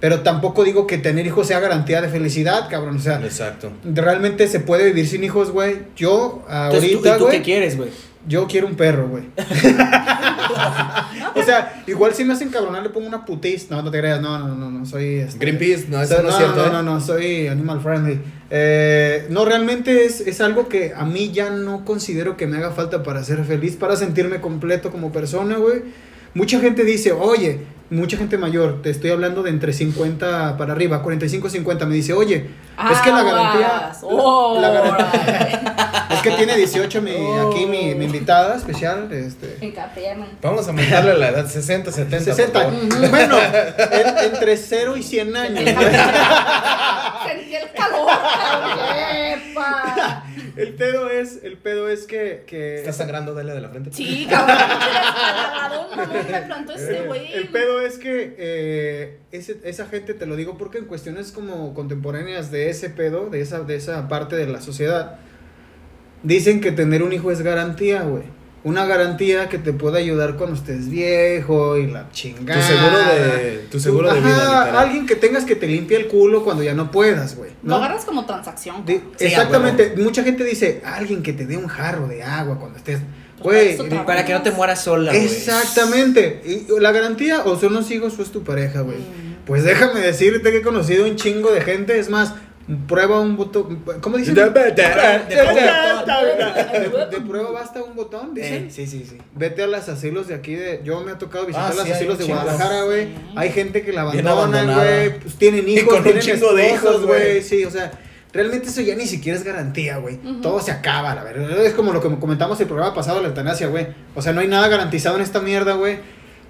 Pero tampoco digo que tener hijos sea garantía de felicidad, cabrón. O sea, Exacto. realmente se puede vivir sin hijos, güey. Yo Entonces, ¿tú, ahorita, ¿y tú güey, qué quieres, güey? yo quiero un perro, güey. o sea, igual si me hacen cabronar le pongo una putis. No, no te creas, no, no, no, no, soy... este, Greenpeace, no, eso sea, no es no, cierto. no, ¿eh? no, no, soy animal friendly. Eh, no, realmente es, es algo que a mí ya no considero que me haga falta para ser feliz, para sentirme completo como persona, güey. Mucha gente dice, oye, mucha gente mayor, te estoy hablando de entre 50 para arriba, 45, 50, me dice, oye, es que la garantía... Oh, la- la garantía- es que tiene 18 mi, Oh. aquí mi, mi invitada especial, este... En man. Vamos a aumentarle la edad 60, 70. por 60. favor. Bueno, en- entre 0 y 100 años. Sentí el calor, cabrón. El pedo es, el pedo es que, que ¿Estás sangrando, Dalia, de la frente? Sí, cabrón, plantó este güey. El pedo es que eh, ese- esa gente, te lo digo porque en cuestiones como contemporáneas de ese pedo, de esa, de esa parte de la sociedad, dicen que tener un hijo es garantía, güey. Una garantía que te puede ayudar cuando estés viejo y la chingada. Tu seguro de, tu seguro de vida, literal. alguien que tengas que te limpie el culo cuando ya no puedas, güey. Lo agarras como transacción. Sí, exactamente, mucha gente dice, alguien que te dé un jarro de agua cuando estés... Güey, di- trabaja. Para que no te mueras sola, güey. Exactamente. Y la garantía o son los hijos o es tu pareja, güey. Mm. Pues déjame decirte que he conocido un chingo de gente. Es más, prueba un botón. ¿Cómo dicen? De- De, de- de prueba basta un botón, dicen. Eh, sí, sí, sí. Vete a los asilos de aquí de... Yo me ha tocado visitar Ah, sí, hay asilos de chingos. Guadalajara, güey. Hay gente que la abandonan, güey. Pues tienen Y hijos, con un tienen chingo de hijos, güey. Sí, o sea... Realmente eso ya ni siquiera es garantía, güey. Todo se acaba, la verdad. Es como lo que comentamos el programa pasado, la eutanasia, güey. O sea, no hay nada garantizado en esta mierda, güey.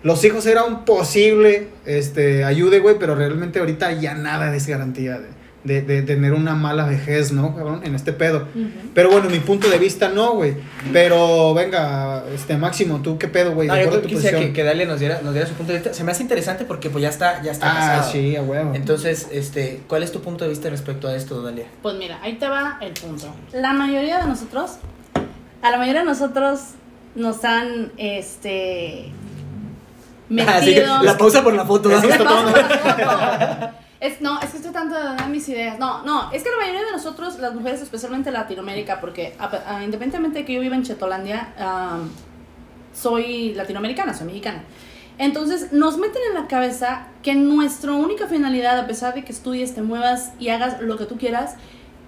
Los hijos era un posible este, ayude, güey, pero realmente ahorita ya nada es garantía de, de, de tener una mala vejez, ¿no, cabrón? En este pedo. Pero bueno, mi punto de vista no, güey. Pero venga, este Máximo, ¿tú qué pedo, güey? No, De yo acuerdo a tu quisiera que, posición. que Dalia nos diera, nos diera su punto de vista. Se me hace interesante porque pues ya está, ya está Ah, casado. sí, a huevo. Entonces, este, ¿cuál es tu punto de vista respecto a esto, Dalia? Pues mira, ahí te va el punto. La mayoría de nosotros, a la mayoría de nosotros nos han, este, metido... la pausa por la foto. Es que paso tomando- por la foto. Es, no, es que estoy tratando de dar mis ideas. No, no, es que la mayoría de nosotros, las mujeres, especialmente en Latinoamérica, porque a- a- independientemente de que yo viva en Chetolandia, soy latinoamericana, soy mexicana. Entonces nos meten en la cabeza que nuestra única finalidad, a pesar de que estudies, te muevas y hagas lo que tú quieras,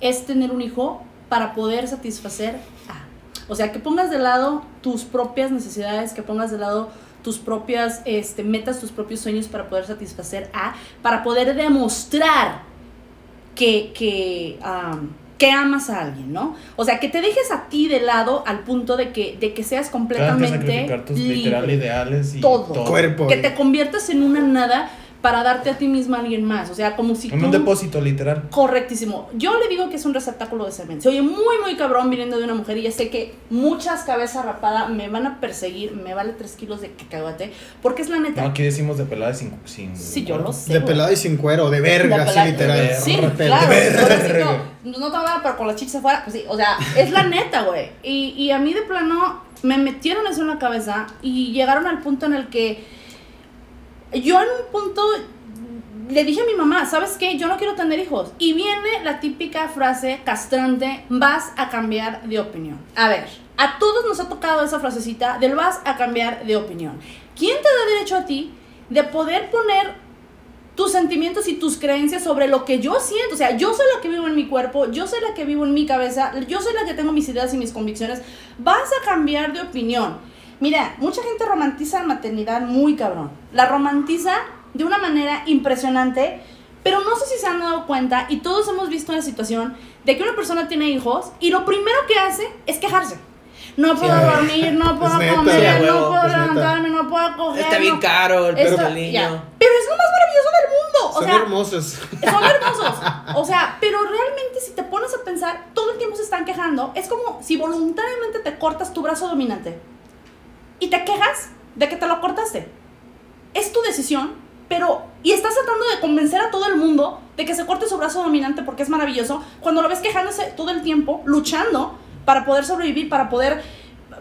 es tener un hijo para poder satisfacer a. O sea, que pongas de lado tus propias necesidades, que pongas de lado tus propias este, metas, tus propios sueños para poder satisfacer a, para poder demostrar que, que, que amas a alguien, ¿no? O sea, que te dejes a ti de lado al punto de que, de que seas que completamente sacrificar tus literal ideales y Todo. Cuerpo. que te conviertas en una nada para darte a ti misma a alguien más. O sea, como si En tú... un depósito, literal. Correctísimo. Yo le digo que es un receptáculo de semen. Se oye muy, muy cabrón viniendo de una mujer y ya sé que muchas cabezas rapadas me van a perseguir, me vale tres kilos de cacahuate, porque es la neta. No, aquí decimos de pelada sin. sin sí, yo lo sé. De pelada y sin cuero, de verga, sí, literal. de Sí, claro. De verga. pobrecito, No te va pero con las chichas afuera. Pues sí, o sea, es la neta, güey. Y, y a mí de plano me metieron eso en la cabeza y llegaron al punto en el que yo en un punto le dije a mi mamá, ¿sabes qué? Yo no quiero tener hijos. Y viene la típica frase castrante, vas a cambiar de opinión. A ver, a todos nos ha tocado esa frasecita del vas a cambiar de opinión. ¿Quién te da derecho a ti de poder poner tus sentimientos y tus creencias sobre lo que yo siento. O sea, yo soy la que vivo en mi cuerpo, yo soy la que vivo en mi cabeza, yo soy la que tengo mis ideas y mis convicciones. Vas a cambiar de opinión. Mira, mucha gente romantiza la maternidad muy cabrón. La romantiza de una manera impresionante, pero no sé si se han dado cuenta y todos hemos visto la situación de que una persona tiene hijos y lo primero que hace es quejarse. No puedo Sí. dormir, no puedo comer, no huevo, puedo es neta. levantarme, no puedo coger. Está bien caro el perro del niño. ya. Pero es lo más maravilloso del mundo. O Son sea, hermosos. son hermosos. O sea, pero realmente si te pones a pensar, todo el tiempo se están quejando. Es como si voluntariamente te cortas tu brazo dominante y te quejas de que te lo cortaste. Es tu decisión, pero... Y estás tratando de convencer a todo el mundo de que se corte su brazo dominante porque es maravilloso, cuando lo ves quejándose todo el tiempo, luchando para poder sobrevivir, para poder...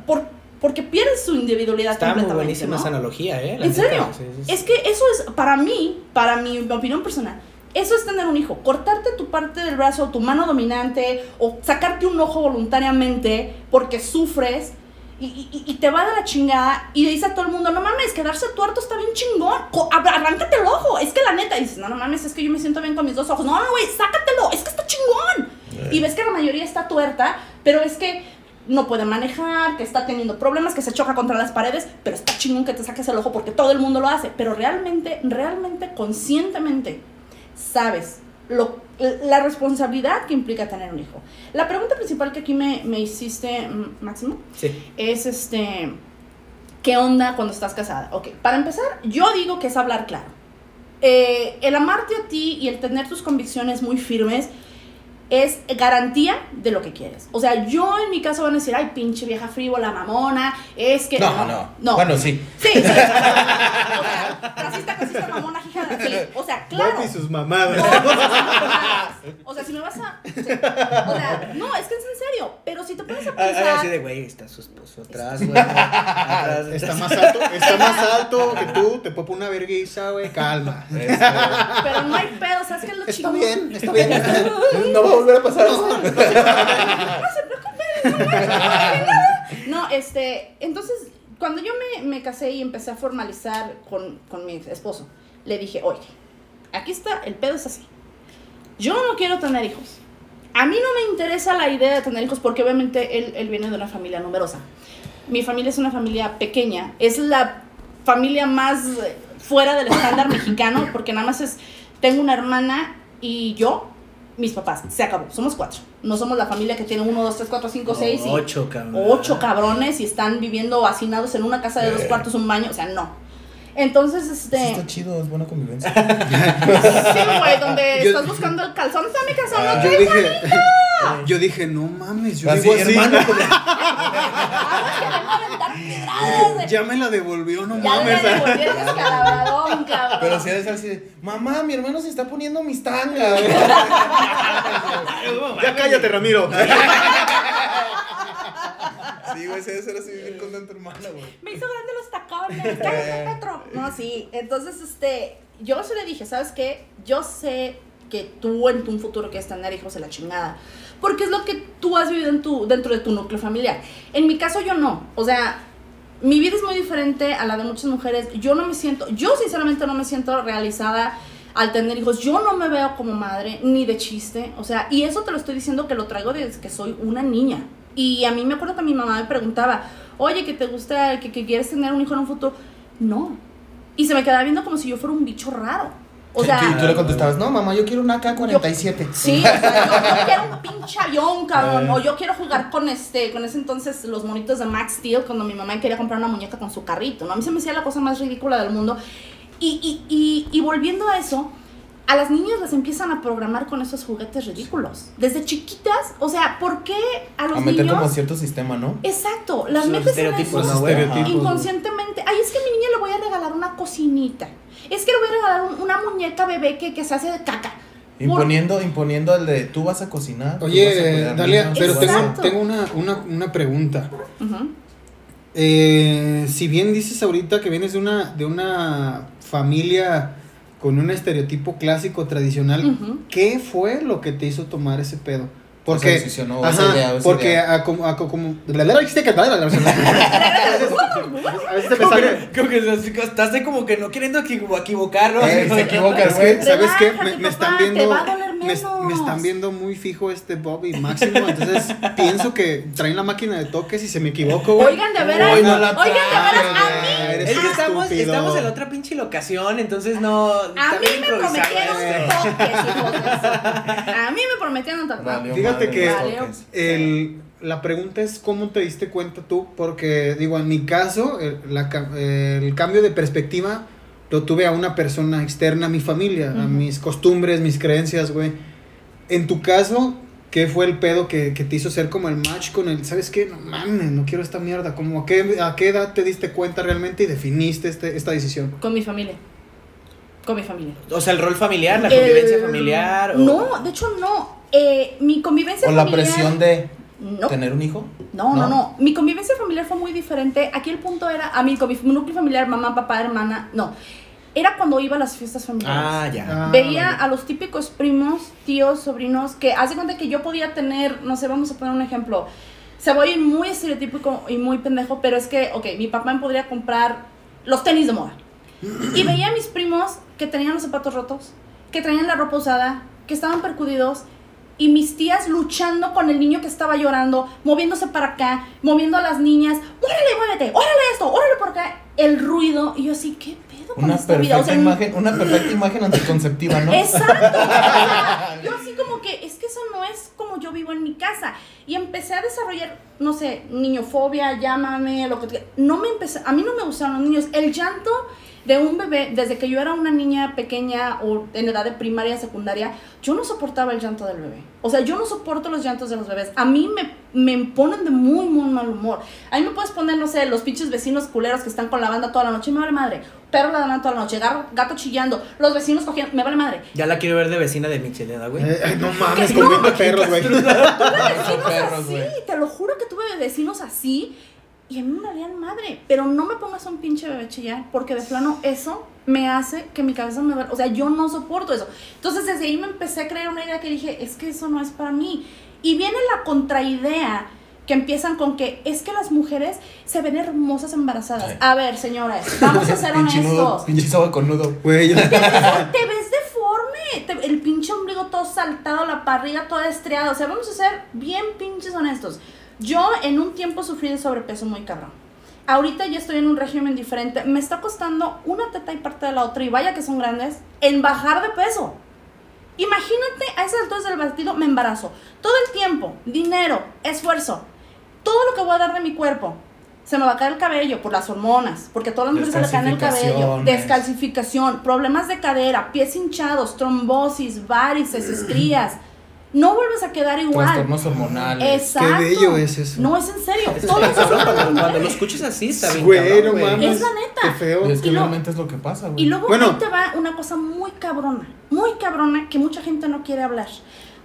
Por, porque pierdes su individualidad Está muy completamente, buenísima ¿no? esa analogía, ¿eh? La ¿En serio? sí, sí, sí. Es que eso es, para mí, para mi opinión personal, eso es tener un hijo. Cortarte tu parte del brazo, tu mano dominante, o sacarte un ojo voluntariamente porque sufres y, y- y te va de la chingada y le dices a todo el mundo, no mames, quedarse tuerto está bien chingón, arráncate el ojo, es que la neta, y dices, no, no mames, es que yo me siento bien con mis dos ojos, no, no, güey, sácatelo, es que está chingón. Y ves que la mayoría está tuerta, pero es que no puede manejar, que está teniendo problemas, que se choca contra las paredes, pero está chingón que te saques el ojo porque todo el mundo lo hace. Pero realmente, realmente, conscientemente, sabes lo, la responsabilidad que implica tener un hijo. La pregunta principal que aquí me, me hiciste, Máximo, Sí. es este, ¿qué onda cuando estás casada? Ok, para empezar, yo digo que es hablar claro. Eh, el amarte a ti y el tener tus convicciones muy firmes es garantía de lo que quieres. O sea, yo en mi caso van a decir, ay, pinche vieja frívola, mamona, es que... No, no. Bueno, sí. Sí, sí. o sea, racista, clasista, mamona, hija de... Sí, o sea, claro. Bob y sus mamadas. O sea, si me vas a. O sea, no, es que es en serio. Pero si te pones a Ah, ah, Así pensar. de, güey, está su esposo atrás, güey. atrás, Está más alto, está más alto que tú, te popo una vergüenza, güey, calma. Pero no hay pedo, ¿sabes qué es lo Está chingón? bien, está bien. No eso. No, este. Entonces, cuando yo me, me casé y empecé a formalizar con, con mi esposo, le dije, oye, aquí está, el pedo es así. Yo no quiero tener hijos. A mí no me interesa la idea de tener hijos porque obviamente él, él viene de una familia numerosa. Mi familia es una familia pequeña. Es la familia más eh, fuera del estándar mexicano porque nada más es, tengo una hermana y yo, mis papás. Se acabó. Somos cuatro. No somos la familia que tiene uno, dos, tres, cuatro, cinco, seis. y- Ocho, cabrón. ocho cabrones y están viviendo hacinados en una casa de dos cuartos, un baño, o sea, no. Entonces, Sí, este. está chido, es buena convivencia. Sí, güey, donde Yo- estás buscando el calzón, está mi calzón, Ah, no Yo yo dije, no mames, yo Así, digo así. hermano, Ya me la devolvió, no Ya mames. devolvieron ese calabradón, cabrón. Pero si ser así de, mamá, mi hermano se está poniendo mis tangas. Ya cállate, Ramiro. Sí, güey, se debe ser así bien contento, hermana, güey. Me hizo grande los tacones, cállate, Petro. No, sí, entonces, este, yo se le dije, ¿sabes qué? Yo sé que tú en tu futuro quieres tener hijos de la chingada. Porque es lo que tú has vivido dentro de tu núcleo familiar. En mi caso, yo no. O sea, mi vida es muy diferente a la de muchas mujeres. Yo no me siento, yo sinceramente no me siento realizada al tener hijos. Yo no me veo como madre, ni de chiste. O sea, y eso te lo estoy diciendo que lo traigo desde que soy una niña. Y a mí me acuerdo que mi mamá me preguntaba, oye, que te gusta, que, que quieres tener un hijo en un futuro. No. Y se me quedaba viendo como si yo fuera un bicho raro. O sea, y tú le contestabas, no, mamá, yo quiero una K-47. Sí, o sea, yo, yo quiero un pinche avión, cabrón. O yo quiero jugar con este, con ese entonces los monitos de Max Steel, cuando mi mamá quería comprar una muñeca con su carrito, ¿no? A mí se me hacía la cosa más ridícula del mundo. Y, y, y, y volviendo a eso, a las niñas las empiezan a programar con esos juguetes ridículos. Desde chiquitas, o sea, ¿por qué a los A meter niños... como cierto sistema, ¿no? Exacto, las metes en estereotipos, eso ¿no, inconscientemente. Ay, es que a mi niña le voy a regalar una cocinita. Es que le voy a regalar un- una muñeca bebé que, que se hace de caca. Por- Imponiendo, imponiendo el de tú vas a cocinar. tú vas a Oye, cuidar Dalia, niños, pero a- tengo, tengo una, una, una pregunta. Ujú. Eh, si bien dices ahorita que vienes de una, de una familia con un estereotipo clásico tradicional. ¿qué fue lo que te hizo tomar ese pedo? Porque, ajá, esa idea, o esa porque idea. a, como, a co- como, la verdad existe que a veces te me sale- Creo que estás- de como que no queriendo equi- equivocarlo. Eh, se equivoca, güey. ¿sabes qué? Me, me están viendo. Me, están viendo muy fijo este Bob y Máximo. Entonces pienso que traen la máquina de toques y se me equivoco, güey. Oigan, de veras, Uy, no la oigan, de veras, a mí, Es que estamos, estamos en otra pinche locación, entonces no. a mí me prometieron toques, hijos A mí me prometieron toques. Fíjate que-. El, la pregunta es cómo te diste cuenta tú, porque digo, en mi caso, el, la el cambio de perspectiva lo tuve a una persona externa a mi familia, a mis costumbres, mis creencias, güey. En tu caso, ¿qué fue el pedo que, que te hizo ser como el match con el, ¿sabes qué? No mames, no quiero esta mierda. Como, ¿a, qué, ¿A qué edad te diste cuenta realmente y definiste este, esta decisión? Con mi familia. Con mi familia. O sea, el rol familiar, la convivencia Eh, familiar. o- No, de hecho no. Eh, mi convivencia O la familiar. presión de No. tener un hijo. No, no, ¿No? no. Mi convivencia familiar fue muy diferente. Aquí el punto era, a mí, con mi núcleo familiar, mamá, papá, hermana, no. Era cuando iba a las fiestas familiares. Ah, ya. Ah, Veía vale. a los típicos primos, tíos, sobrinos, que hace cuenta que yo podía tener, no sé, vamos a poner un ejemplo. Se voy a ir muy estereotípico y muy pendejo, pero es que, ok, mi papá me podría comprar los tenis de moda. Y veía a mis primos que tenían los zapatos rotos, que traían la ropa usada, que estaban percudidos, y mis tías luchando con el niño que estaba llorando, moviéndose para acá, moviendo a las niñas, órale, muévete, órale esto, órale por acá, el ruido, y yo así, ¿qué pedo con Una esta vida? perfecta O sea, imagen, una perfecta imagen anticonceptiva, ¿no? Exacto. yo así como que es que eso no es como yo vivo en mi casa y empecé a desarrollar, no sé, niñofobia, llámame, lo que no me empecé, a mí no me gustaron los niños. El llanto de un bebé, desde que yo era una niña pequeña o en edad de primaria, secundaria, yo no soportaba el llanto del bebé. O sea, yo no soporto los llantos de los bebés. A mí me, me ponen de muy, muy mal humor. A mí me puedes poner, no sé, los pinches vecinos culeros que están con la banda toda la noche, me vale madre. Perro ladrando toda la noche, gato, gato chillando, los vecinos cogiendo, me vale madre. Ya la quiero ver de vecina de Michelada, güey. Eh, ay, no mames, con No, 20 perros, güey. Tuve vecinos perros, así, güey. te lo juro que tuve vecinos así y a mí me valían madre. Pero no me pongas a un pinche bebé chillar porque de plano eso me hace que mi cabeza me duele. O sea, yo no soporto eso. Entonces desde ahí me empecé a creer una idea que dije, es que eso no es para mí. Y viene la contraidea que empiezan con que es que las mujeres se ven hermosas embarazadas. Sí. A ver, señores, vamos a ser Pinche nudo, honestos. pinche soba con nudo. Güey, yo- Te ves deforme, te- el pinche ombligo todo saltado, la parrilla toda estriada. O sea, vamos a ser bien pinches honestos. Yo en un tiempo sufrí de sobrepeso muy cabrón. Ahorita ya estoy en un régimen diferente. Me está costando una teta y parte de la otra, y vaya que son grandes, en bajar de peso. Imagínate a esas alturas del batido, me embarazo. Todo el tiempo, dinero, esfuerzo, todo lo que voy a dar de mi cuerpo. Se me va a caer el cabello por las hormonas, porque a todas las mujeres se le cae el cabello. Descalcificación, problemas de cadera, pies hinchados, trombosis, varices, estrías. No vuelves a quedar igual. Trastornos hormonales. Exacto. Qué bello es eso. No es en serio. Es Todo eso es cuando, lo escuchas así está bien cabrón. Es la neta. Qué feo. Y es que Y lo- realmente es lo que pasa, güey. Y luego Bueno. te va una cosa muy cabrona, muy cabrona que mucha gente no quiere hablar.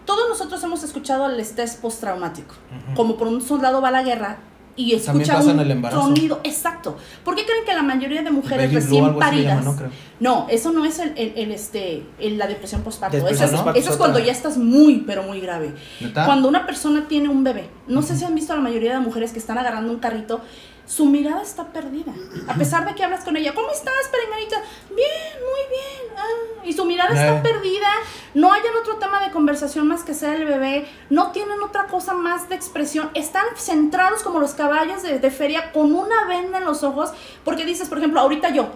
Todos nosotros hemos escuchado el estrés postraumático, como por un soldado va a la guerra y escucha un el embarazo. tronido. Exacto. ¿Por qué creen que la mayoría de mujeres Baby recién paridas? llaman, ¿no? No, eso no es el, el- el, este, el- la depresión postparto. Eso, es, eso cuando ya estás muy, pero muy grave. ¿Neta? Cuando una persona tiene un bebé, no sé si han visto a la mayoría de mujeres que están agarrando un carrito, su mirada está perdida. A pesar de que hablas con ella, ¿cómo estás, perenganita? Bien. Y mirada está perdida. No hay otro tema de conversación más que ser el bebé. No tienen otra cosa más de expresión. Están centrados como los caballos de, de feria con una venda en los ojos. Porque dices, por ejemplo, ahorita yo,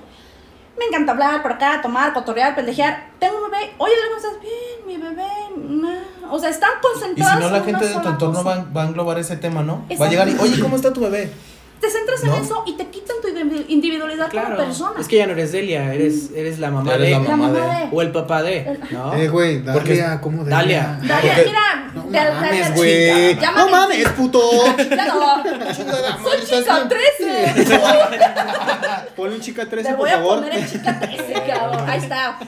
me encanta hablar por acá, tomar, cotorrear, pendejear. Tengo un bebé. Oye, ¿cómo estás? Bien, mi bebé. nah". O sea, están Y concentrados. si no, la en gente de tu entorno va, va a englobar ese tema, ¿no? Va a llegar y, oye, ¿cómo está tu bebé? Te centras ¿No? en eso y te quitan tu individu- individualidad Claro. como persona. Es que ya no eres Delia, eres, eres la mamá Eres de. la mamá de- de. O el papá de. ¿no? Eh, güey, Porque- Dalia, ¿cómo Dalia. Dalia, Porque- mira. No de- de- de- mames, güey. No mames, puto. No. Soy chica 13. Ponle un chica 13, Te por voy a favor. poner en chica 13, cabrón. Ahí está.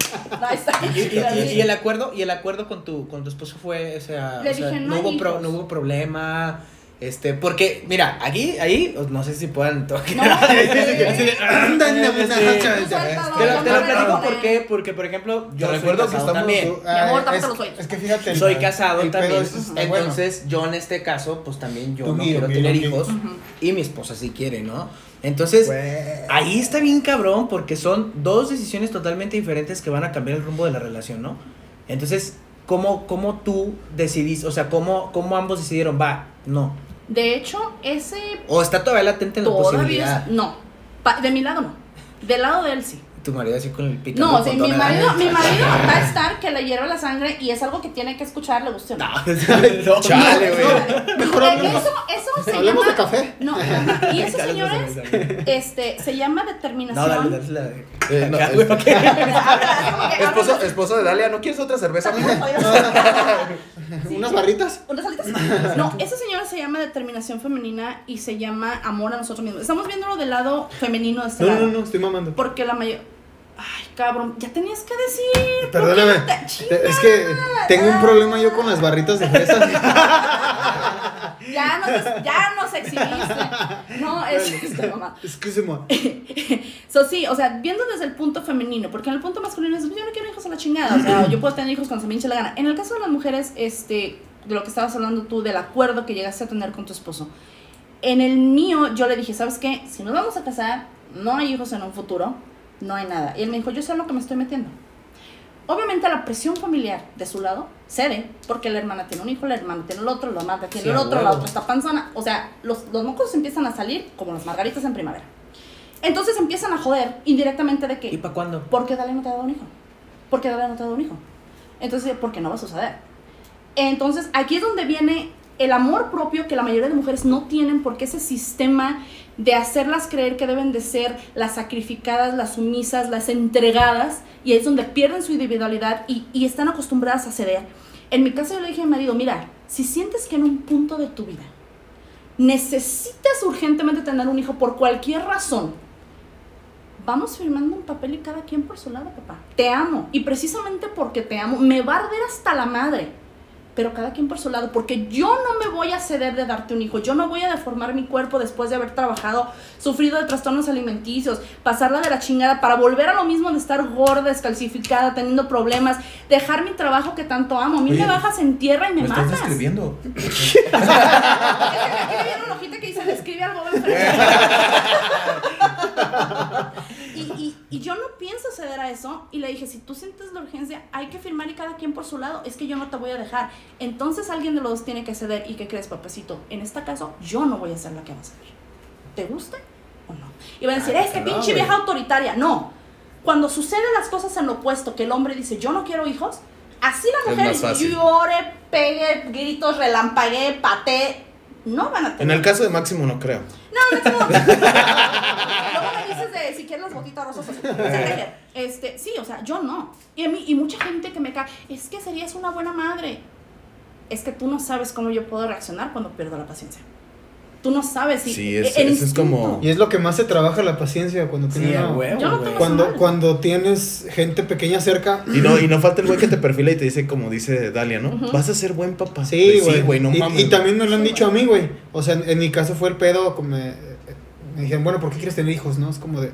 Ahí está. Y, y- y- y el acuerdo y el acuerdo con tu con tu esposo fue o sea, Le o sea, dije, no hubo pro- no hubo problema este porque mira aquí ahí no sé si puedan tocar No. Te lo, te lo platico no, no. por qué, porque por ejemplo yo soy recuerdo que casado estamos- también Tú- Mi amor, ah, tápate es- los oídos. Es que fíjate. soy casado también es- está bueno. entonces yo en este caso pues también yo Tú no quiero tener hijos y mi esposa sí quiere no entonces Güey. Ahí está bien cabrón porque son dos decisiones totalmente diferentes que van a cambiar el rumbo de la relación, ¿no? Entonces, ¿cómo, cómo tú decidís, o sea, cómo, cómo ambos decidieron, va, no? De hecho, ese O está todavía latente la todavía posibilidad. es- No. Pa- de mi lado no. Del lado de él sí. Tu marido así con el pico. No, sí, mi marido, mi marido va a estar que le hierve la sangre y es algo que tiene que escuchar, le guste o no. No, Chale, güey. Mejor Eh, hablemos. Eso, eso se Hablemos llama. de café. No, y eso, señores, este, se llama determinación. No, dale, dale, dale. Eh, no, Acá, es- güey, ¿para qué? Esposo, esposo de Dalia, ¿no quieres otra cerveza? Sí. ¿Unas barritas? ¿Unas alitas? No, esa señora se llama determinación femenina y se llama amor a nosotros mismos. Estamos viéndolo del lado femenino de este No, lado. no, no, estoy mamando. Porque la mayor. Cabrón, ya tenías que decir. ¿por qué Perdóname. te- Es que tengo un problema yo con las barritas de fresas. Ya nos, ya nos exhibiste. No, es este, mamá. Es que se mo- So, sí, o sea, viendo desde el punto femenino, porque en el punto masculino es, yo no quiero hijos a la chingada, o sea, yo puedo tener hijos cuando se me hinche la gana. En el caso de las mujeres, este, de lo que estabas hablando tú, del acuerdo que llegaste a tener con tu esposo, en el mío yo le dije, ¿sabes qué? Si nos vamos a casar, no hay hijos en un futuro, no hay nada. Y él me dijo, yo sé lo que me estoy metiendo. Obviamente la presión familiar de su lado cede, porque la hermana tiene un hijo, la hermana tiene el otro, la hermana tiene Sí, el otro, la otra está panzona. O sea, los, los mocos empiezan a salir como las margaritas en primavera. Entonces empiezan a joder indirectamente de ¿Y que, para cuándo? ¿por qué Dale no te ha dado un hijo? ¿Por qué Dale no te ha dado un hijo? Entonces, ¿por qué no va a suceder? Entonces, aquí es donde viene el amor propio que la mayoría de mujeres no tienen porque ese sistema de hacerlas creer que deben de ser las sacrificadas, las sumisas, las entregadas, y es donde pierden su individualidad y, y están acostumbradas a ceder. En mi caso yo le dije a mi marido, mira, si sientes que en un punto de tu vida necesitas urgentemente tener un hijo por cualquier razón, vamos firmando un papel y cada quien por su lado, papá. Te amo. Y precisamente porque te amo, me va a arder hasta la madre. Pero cada quien por su lado, porque yo no me voy a ceder de darte un hijo, yo no voy a deformar mi cuerpo después de haber trabajado, sufrido de trastornos alimenticios, pasarla de la chingada para volver a lo mismo de estar gorda, descalcificada, teniendo problemas, dejar mi trabajo que tanto amo. A mí Oye, me bajas en tierra y me, ¿Me estás matas. describiendo? Aquí le viene una hojita que dice describe algo. y, y, y yo no pienso ceder a eso. Y le dije, si tú sientes la urgencia, hay que firmar y cada quien por su lado. Es que yo no te voy a dejar. Entonces alguien de los dos tiene que ceder. ¿Y qué crees, papacito? En este caso, yo no voy a ser la que va a ceder. ¿Te gusta o no? Y van a decir, Ay, es que pinche vieja autoritaria. No. Cuando suceden las cosas en lo opuesto, que el hombre dice, yo no quiero hijos, así la mujer llore, pegue, gritos, relampaguee, patee. No van a tener. En el caso de Máximo no creo. No, no, no. Luego me dices de si quieres las botitas rosas. tejer. Este, sí, o sea, yo no. Y, a mí, y mucha gente que me cae, es que serías una buena madre. Es que tú no sabes cómo yo puedo reaccionar cuando pierdo la paciencia. Tú no sabes si. Sí, es- el eso es instinto. como- Y es lo que más se trabaja la paciencia cuando Sí, tienes una- huevo, no Cuando, mal. cuando tienes gente pequeña cerca. Y no, y no falta el güey que te perfila y te dice, como dice Dalia, ¿no? Vas a ser buen papá. Sí, güey. Sí, güey, no y, mames. y también me lo han Sí, dicho a mí, güey. O sea, en, en mi caso fue el pedo, como me, me dijeron, bueno, ¿por qué quieres tener hijos? No, es como de,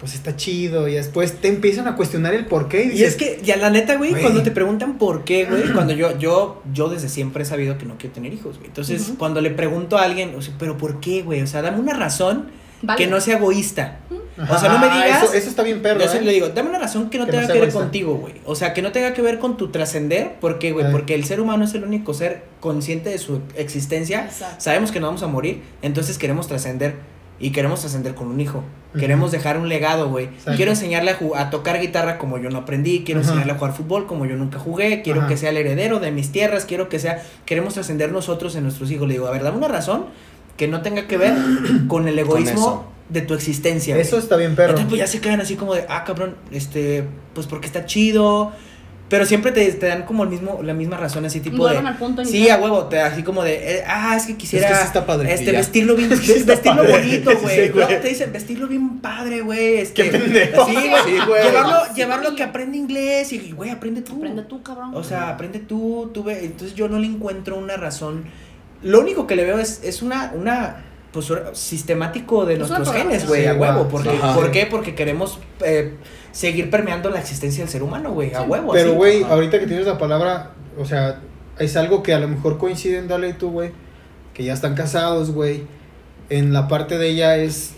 pues está chido. Y después te empiezan a cuestionar el por qué. Y, es que, ya la neta, güey, cuando te preguntan por qué, güey, cuando yo, yo, yo desde siempre he sabido que no quiero tener hijos, güey. Entonces, cuando le pregunto a alguien, o sea, pero ¿por qué, güey? O sea, dame una razón Vale. que no sea egoísta. Ajá, o sea, no me ah, digas- Eso, eso está bien perro, Yo ¿eh? le digo, dame una razón que no Que tenga que ver contigo, güey. O sea, que no tenga que ver con tu trascender. ¿Por qué, güey? Porque el ser humano es el único ser consciente de su existencia. Exacto. Sabemos que no vamos a morir, entonces queremos trascender. Y queremos trascender con un hijo. Queremos dejar un legado, güey. Quiero enseñarle a, a tocar guitarra como yo no aprendí. Quiero enseñarle a jugar fútbol como yo nunca jugué. Quiero que sea el heredero de mis tierras. Quiero que sea. Queremos trascender nosotros en nuestros hijos. Le digo, a ver, dame una razón que no tenga que ver con el egoísmo de tu existencia. Eso está bien perro. Entonces, pues ya se quedan así como de, ah, cabrón, este, pues porque está chido. Pero siempre te, te dan como el mismo, la misma razón, así tipo de. al punto Sí, a huevo, te, así como de, eh, ah, es que quisiera. Es que sí está padre, Este, vestirlo bien, Es que sí está vestirlo padre. bonito, güey. Sí, güey. No, te dicen, vestirlo bien padre, güey. Este, Qué pendejo. Sí, güey. Llevarlo, Sí. llevarlo que aprende inglés y, güey, aprende tú. Aprende tú, cabrón. O sea, aprende tú, tú ve. Entonces yo no le encuentro una razón. Lo único que le veo es, es una, una, pues, sistemático de Es una nuestros genes, güey, Sí, a huevo. Porque, Ajá. ¿Por qué? Porque queremos eh, seguir permeando la existencia del ser humano, güey, a huevo. Pero, güey, ahorita que tienes la palabra, o sea, es algo que a lo mejor coinciden Dale y tú, güey, que ya están casados, güey. En la parte de ella es,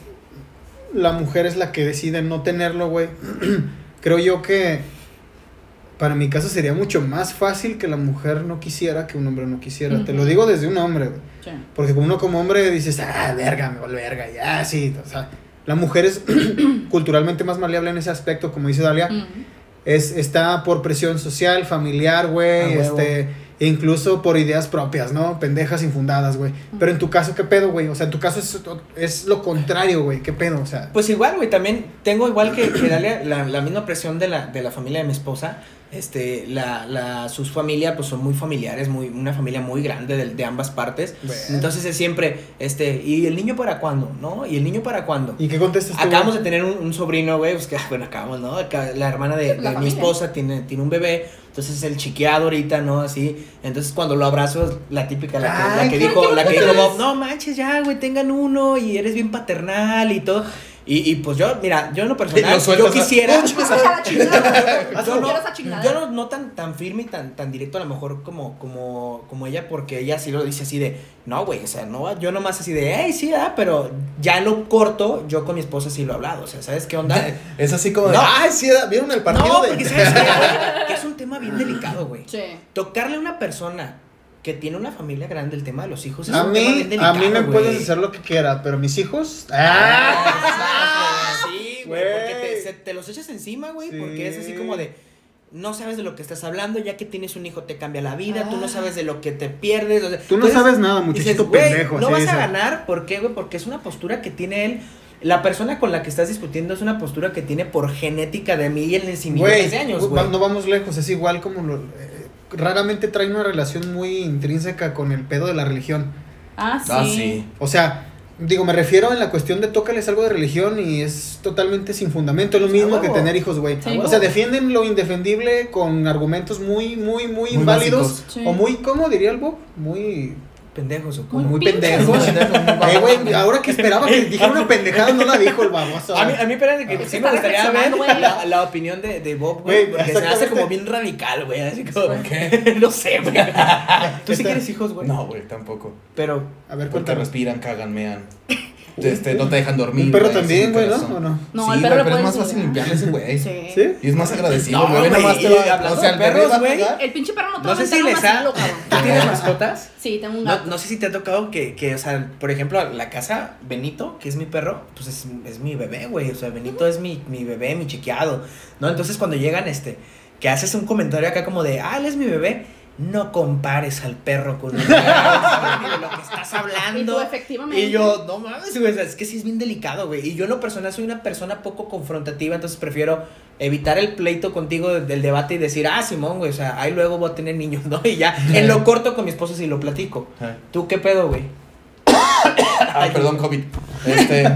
la mujer es la que decide no tenerlo, güey. Creo yo que, para mi caso, sería mucho más fácil que la mujer no quisiera que un hombre no quisiera. Te lo digo desde un hombre, güey. Sí. Porque como uno como hombre dices, ah, verga, me vale verga, ya, sí. O sea, la mujer es culturalmente más maleable en ese aspecto, como dice Dalia. Es, está por presión social, familiar, güey, huevo. este, incluso por ideas propias, ¿no? Pendejas infundadas, güey. Pero en tu caso, ¿qué pedo, güey? O sea, en tu caso es, es lo contrario, güey, ¿qué pedo? O sea, Pues igual, güey, también tengo igual que, que Dalia, la, la misma presión de la, de la familia de mi esposa. Este, la, la, sus familias, pues son muy familiares, muy, una familia muy grande de, de ambas partes. Bueno. Entonces es siempre, este, ¿y el niño para cuándo? ¿No? ¿Y el niño para cuándo? ¿y qué contestas tú? Acabamos de tener un, un sobrino, güey, pues que, bueno, acabamos, ¿no? Acá La hermana de, La de mi esposa tiene, tiene un bebé, entonces es el chiqueado ahorita, ¿no? Así, entonces cuando lo abrazo, es la típica, la que, la que dijo, la que dijo, Bob, no manches ya, güey, tengan uno y eres bien paternal y todo. Y, y pues yo, mira, yo en lo personal, lo yo quisiera... A. Yo no, yo no, no tan, tan firme y tan, tan directo a lo mejor como, como, como ella, porque ella sí lo dice así de, no, güey, o sea, no, yo nomás así de, hey, sí, ah, pero ya lo corto, yo con mi esposa sí lo he hablado, o sea, ¿sabes qué onda? Es así como de, No. ay, sí, ¿vieron el partido No, de...? porque sabes qué, güey? que es un tema bien delicado, güey. Sí. Tocarle a una persona que tiene una familia grande el tema de los hijos es A un tema mí, bien delicado, a mí me güey. puedes hacer lo que quiera, pero mis hijos. Ah, ¡Ah! sí, güey, porque te, se- te los echas encima, güey, Sí. porque es así como de, no sabes de lo que estás hablando, ya que tienes un hijo te cambia la vida, tú no sabes de lo que te pierdes. o sea, Tú no entonces, sabes nada, muchachito "Güey, pendejo. No así vas a ganar, ¿por qué, güey? Porque es una postura que tiene él. La persona con la que estás discutiendo es una postura que tiene por genética de miles y millones Güey, de años, güey. no vamos lejos, es igual como lo- raramente trae una relación muy intrínseca con el pedo de la religión. Ah, sí. Ah, sí. O sea, digo, me refiero en la cuestión de tócales algo de religión y es totalmente sin fundamento, es lo mismo que tener hijos, güey. Sí. O sea, defienden lo indefendible con argumentos muy, muy, muy, Muy inválidos. Sí. O muy, ¿cómo diría el Bob? Muy, Pendejos o Muy cómo. muy pendejos. Eh, güey, ahora que esperaba que dijera una pendejada, no la dijo el baboso. A mí, a mí espérate, que que sí me gustaría ver la, la opinión de, de Bob, Güey, porque se hace como bien radical, güey, así como... ¿Por qué? no sé, güey. ¿Tú sí quieres hijos, güey? No, güey, tampoco. Pero, A ver, Porque respiran, cagan, mean. Este, no te dejan dormir. Un perro güey, también, güey, ¿no? corazón. ¿O no? No, sí, güey, perro pero es más fácil limpiarle ese güey. Sí. ¿Sí? Y es más agradecido, No, güey. te va- hablando o sea, de el perros, güey. El pinche perro no te no va a sé si les ha... ¿Tú tienes mascotas? Sí, tengo un No, gato. no sé si te ha tocado que, que, o sea, por ejemplo, la casa Benito, que es mi perro, pues es, es mi bebé, güey. O sea, Benito es mi, mi bebé, mi chiqueado, ¿no? Entonces cuando llegan, este, que haces un comentario acá como de, ah, él es mi bebé, no compares al perro con de lo que estás Y tú, hablando. efectivamente. Y yo, no mames, güey, o sea, es que sí es bien delicado, güey. Y yo en lo personal soy una persona poco confrontativa, entonces prefiero evitar el pleito contigo de- del debate y decir, ah, Simón, güey, o sea, ahí luego voy a tener niños, ¿no? Y ya, en lo corto con mi esposa sí lo platico. ¿Tú qué pedo, güey? Ah, perdón, COVID. Este.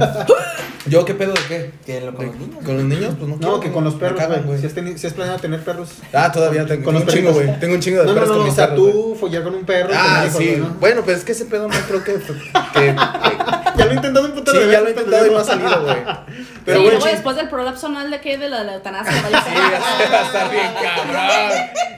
¿Yo qué pedo de qué? Que lo con ¿De- los niños. ¿Con los niños? Pues no. No, quiero, que con los perros, güey. Si has, teni- si has planeado tener perros. Ah, todavía tengo, Con tengo un los chingo, perritos. güey. Tengo un chingo de No, no, perros no, con no, o sea, perros, güey. tú follar con un perro. Ah, sí. ¿no? Bueno, pues es que ese pedo no creo que. que Ya lo he intentado un puto sí, de ya lo he intentado y no ha salido, güey. Pero, güey, luego sí, después del prolapso anal de que de la, de la eutanasia, sí, va a estar bien cabrón.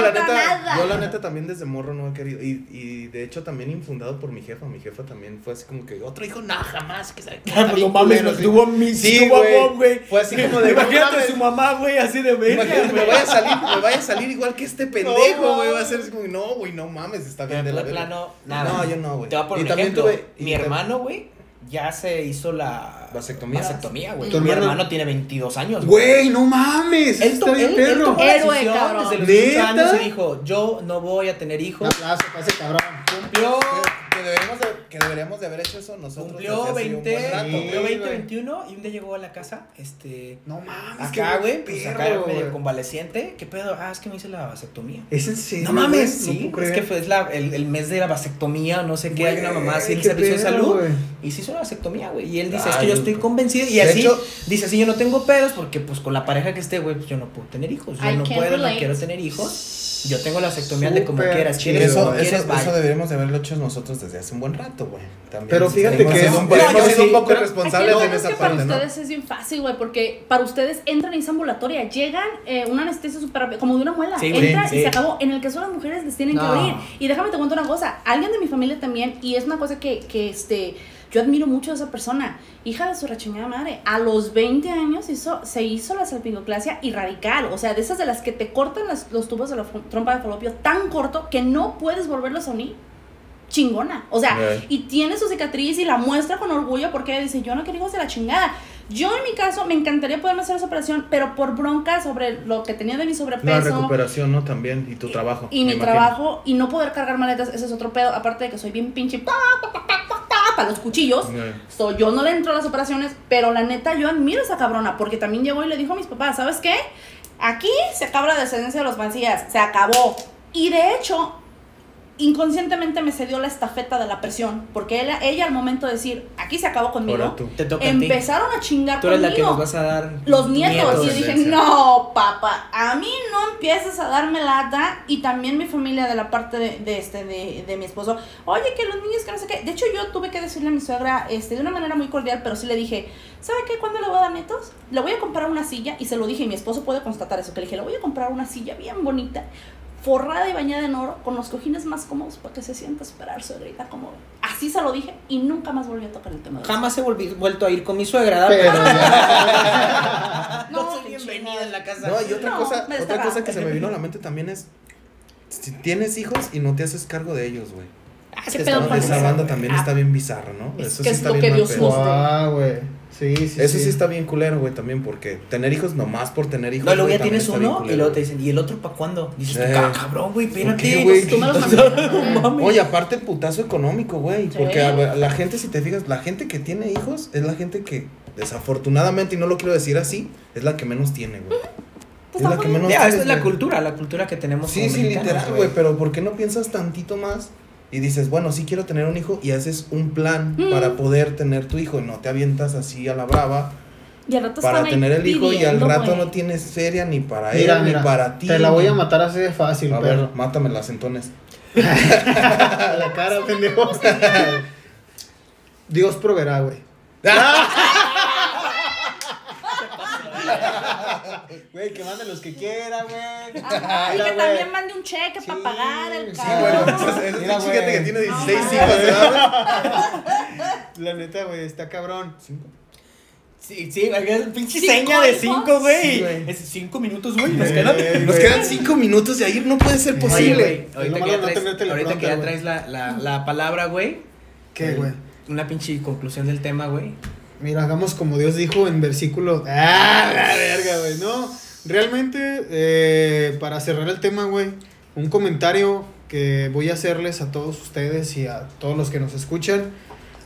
No, no la neta, nada. yo la neta también desde morro no he querido. Y, y de hecho también infundado por mi jefa. Mi jefa también fue así como que otro hijo, no, jamás. Que sabe, Ah, pues no mames, nos tuvo mi Sí, tuvo güey. Bob, güey. Fue así como de. Imagínate no mames, su mamá, güey, así de verga, Imagínate, me vaya a salir, me vaya a salir igual que este pendejo, No, güey. va a ser así como, no, güey, no mames, está bien de la plano, nada. No, yo no, güey. Te voy a poner Y ejemplo. tuve- y Mi hermano, güey, ya se hizo la Vasectomía. vasectomía, güey. Tu Mi hermano- hermano tiene 22 años. Güey, no mames. Él, está bien perro. Héroe, decisión cabrón. desde los 18 ¿Neta? años y dijo, yo no voy a tener Un hijos. aplauso para ese cabrón. Cumplió, Que, deberíamos de, que deberíamos de haber hecho eso nosotros. cumplió desde hace un 20, buen rato, Sí, cumplió güey. 20, güey. 21 y un día llegó a la casa, este... No mames. Acá, güey, pues acá medio convaleciente. ¿Qué pedo? Ah, es que me hice la vasectomía. ¿Es en serio? No mames, sí, es que fue es la, el, el mes de la vasectomía, no sé qué, hay una mamá así el servicio de salud. güey. Y se hizo la vasectomía, güey. Y él dice, es Ay, que yo estoy convencido. Y De así, hecho- dice, así yo no tengo pedos porque pues con la pareja que esté, güey, pues yo no puedo tener hijos. Yo I no puedo, relate. no quiero tener hijos. Yo tengo la vasectomía de como quieras. chido. ¿Quieres Eso, eso, quieres? Eso deberíamos de haberlo hecho nosotros desde hace un buen rato, güey. También Pero fíjate que es- un, No, sí, un poco pero- responsables es que, en esa que para parte, ¿no? ustedes es bien fácil, güey, porque para ustedes entran y es ambulatoria. Llegan eh, una anestesia súper como de una muela. Sí, güey, Entra sí. y se acabó. En el caso de las mujeres les tienen No. que abrir. Y déjame te cuento una cosa. Alguien de mi familia también, y es una cosa que, que este, yo admiro mucho a esa persona. Hija de su rechonada madre. A los 20 años hizo, se hizo la salpingoclasia y radical. O sea, de esas de las que te cortan las- los tubos de la trompa de falopio tan corto que no puedes volverlos a unir. Chingona. O sea, y tiene su cicatriz y la muestra con orgullo porque ella dice, yo no quiero hijos de la chingada. Yo en mi caso me encantaría poderme hacer esa operación, pero por bronca sobre lo que tenía de mi La sobrepeso recuperación, ¿no? También. Y tu trabajo. y mi imagino. trabajo y no poder cargar maletas, ese es otro pedo, aparte de que soy bien pinche pa, pa, pa, para los cuchillos. So, yo no le entro a las operaciones, pero la neta yo admiro a esa cabrona porque también llegó y le dijo a mis papás, ¿sabes qué? Aquí se acaba la descendencia de los Mancillas, se acabó. Y de hecho, inconscientemente me cedió la estafeta de la presión, porque ella, ella al momento de decir, aquí se acabó conmigo. Te toca a ti. empezaron a chingar Tú eres la que nos vas a dar los nietos. Y yo dije, no, papá, a mí no empieces a darme lata. Y también mi familia de la parte de, de este, de, de mi esposo, oye, que los niños, que no sé qué. De hecho, yo tuve que decirle a mi suegra, este, de una manera muy cordial, pero sí le dije, ¿sabe qué? ¿Cuándo le voy a dar nietos? Le voy a comprar una silla, y se lo dije, y mi esposo puede constatar eso, que le dije, le voy a comprar una silla bien bonita, forrada y bañada en oro, con los cojines más cómodos para que se sienta esperar su grita como Así se lo dije y nunca más volví a tocar el tema. de Jamás he vuelto a ir con mi suegra, ¿verdad? Pero ya. No, No, soy bienvenida en la casa. No, y otra No, cosa, otra cosa que se me vino a la mente también es si tienes hijos y no te haces cargo de ellos, güey. Ah, ¿Qué te pedo estamos con Esa banda también Ah, está bien bizarra, ¿no? es Eso que sí es está lo bien que Dios nos- güey. Sí, sí, Eso sí está bien culero, güey, también, porque tener hijos nomás por tener hijos. No, luego güey, ya tienes uno y luego te dicen, ¿y el otro para cuándo? Dices, Eh. "Ca- cabrón, güey, ¿Por espérate. qué, güey? Tú me los mames. Oye, aparte el putazo económico, güey. Sí. Porque a- la gente, si te fijas, la gente que tiene hijos es la gente que, desafortunadamente, y no lo quiero decir así, es la que menos tiene, güey. Pues Es la que menos Ya, tienes, esa es la güey. cultura, la cultura que tenemos Sí, sí, literal, güey. Pero ¿por qué no piensas tantito más? Y dices, bueno, sí quiero tener un hijo y haces un plan Mm. para poder tener tu hijo. Y no te avientas así a la brava Y al rato para tener el hijo y al rato no tienes feria ni para Mira, él mira, ni para ti. Te la voy a matar así de fácil, A ver, perro. mátame las entones. la cara, pendejo. Dios proveerá, güey. Güey, que manden los que quieran, güey. Ajá, y que también mande un cheque Sí, para pagar el sí, carro. bueno, Mira, güey. que tiene 16 No, hijos. ¿verdad? La neta, güey, está cabrón. Sí, sí, es pinche ¿Cinco seña de cinco, güey. Sí, es cinco minutos, güey. Nos quedan. Nos güey. quedan 5 minutos de ahí, no puede ser posible. Es ahorita que ya ahorita que traes la, la, la palabra, güey. ¿Qué, güey? Una pinche conclusión del tema, güey. Mira, hagamos como Dios dijo en versículo. ¡Ah, la verga, güey! No, realmente, eh, para cerrar el tema, güey, un comentario que voy a hacerles a todos ustedes y a todos los que nos escuchan.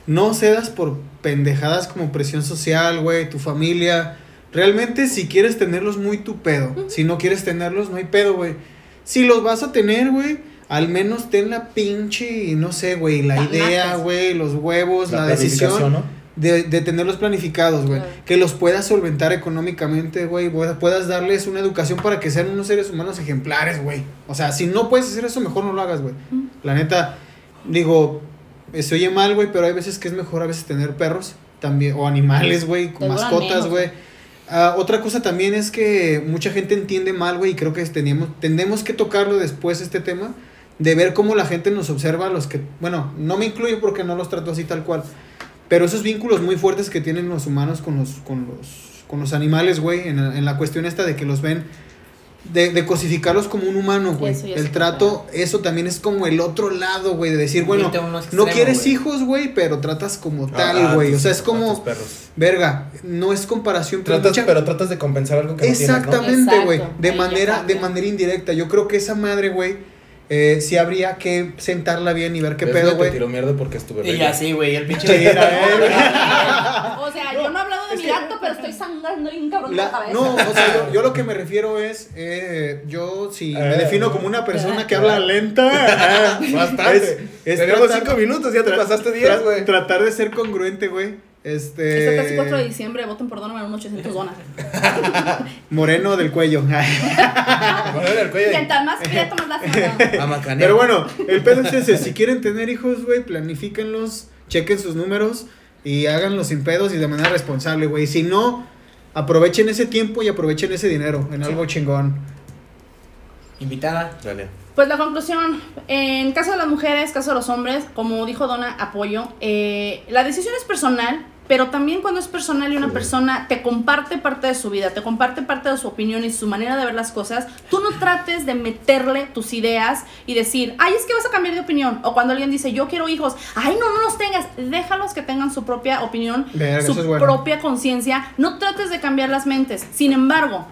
No cedas por pendejadas como presión social, güey, tu familia. Realmente, si quieres tenerlos, muy tu pedo. Si no quieres tenerlos, no hay pedo, güey. Si los vas a tener, güey, al menos ten la pinche, no sé, güey, la idea, güey, los huevos, la, decisión planificación, ¿no? De, de tenerlos planificados, güey. Claro. Que los puedas solventar económicamente, güey. puedas- darles una educación para que sean unos seres humanos ejemplares, güey. O sea, si no puedes hacer eso, mejor no lo hagas, güey. Mm. La neta, digo, se oye mal, güey, pero hay veces que es mejor a veces tener perros también, o animales, güey, mascotas, güey. Ah, otra cosa también es que mucha gente entiende mal, güey, y creo que teníamos, tendemos que tocarlo después este tema, de ver cómo la gente nos observa, los que, bueno, no me incluyo porque no los trato así tal cual, pero esos vínculos muy fuertes que tienen los humanos con los, con los, con los animales, güey, en, en la cuestión esta de que los ven, de, de cosificarlos como un humano, güey. El trato, eso también es como el otro lado, güey, de decir, bueno, no quieres hijos, güey, pero tratas como Ah, tal, ah, güey. o sea, es como, verga, no es comparación, pero Tratas, mucha- pero tratas de compensar algo que no tienes, ¿no? Exactamente, güey. De manera, de manera indirecta. Yo creo que esa madre, güey, eh, sí habría que sentarla bien y ver qué ¿Ves, pedo, Te güey. tiró mierda porque es tu bebé. Y ya güey. sí, güey, el pinche. Sí, era él. O sea, yo no he hablado de mi gato, pero estoy sangrando bien cabrón de la La- cabeza. no, o sea, yo, yo lo que me refiero es, eh, yo si me Eh, defino como una persona que habla lenta, Bastante. es, es Tenemos tratar- 5 minutos, ya te tra- pasaste 10, tra- güey. Tratar de ser congruente, güey. Este. Este 3 y 4 de diciembre, voten por Donovan, un 800 donas. Moreno del cuello. Ponerle el cuello Mientras más prieto, más la. Pero bueno, el pedo es ese. Si quieren tener hijos, güey, planifíquenlos, chequen sus números y háganlos sin pedos y de manera responsable, güey. Si no, aprovechen ese tiempo y aprovechen ese dinero en algo chingón. Invitada. Dale. Pues la conclusión, en caso de las mujeres, caso de los hombres, como dijo Donna, apoyo. eh, la decisión es personal, pero también cuando es personal y una persona te comparte parte de su vida, te comparte parte de su opinión y su manera de ver las cosas, tú no trates de meterle tus ideas y decir, ay, es que vas a cambiar de opinión. O cuando alguien dice, yo quiero hijos, ay, no, no los tengas. Déjalos que tengan su propia opinión, su eso es bueno. propia conciencia. No trates de cambiar las mentes. Sin embargo,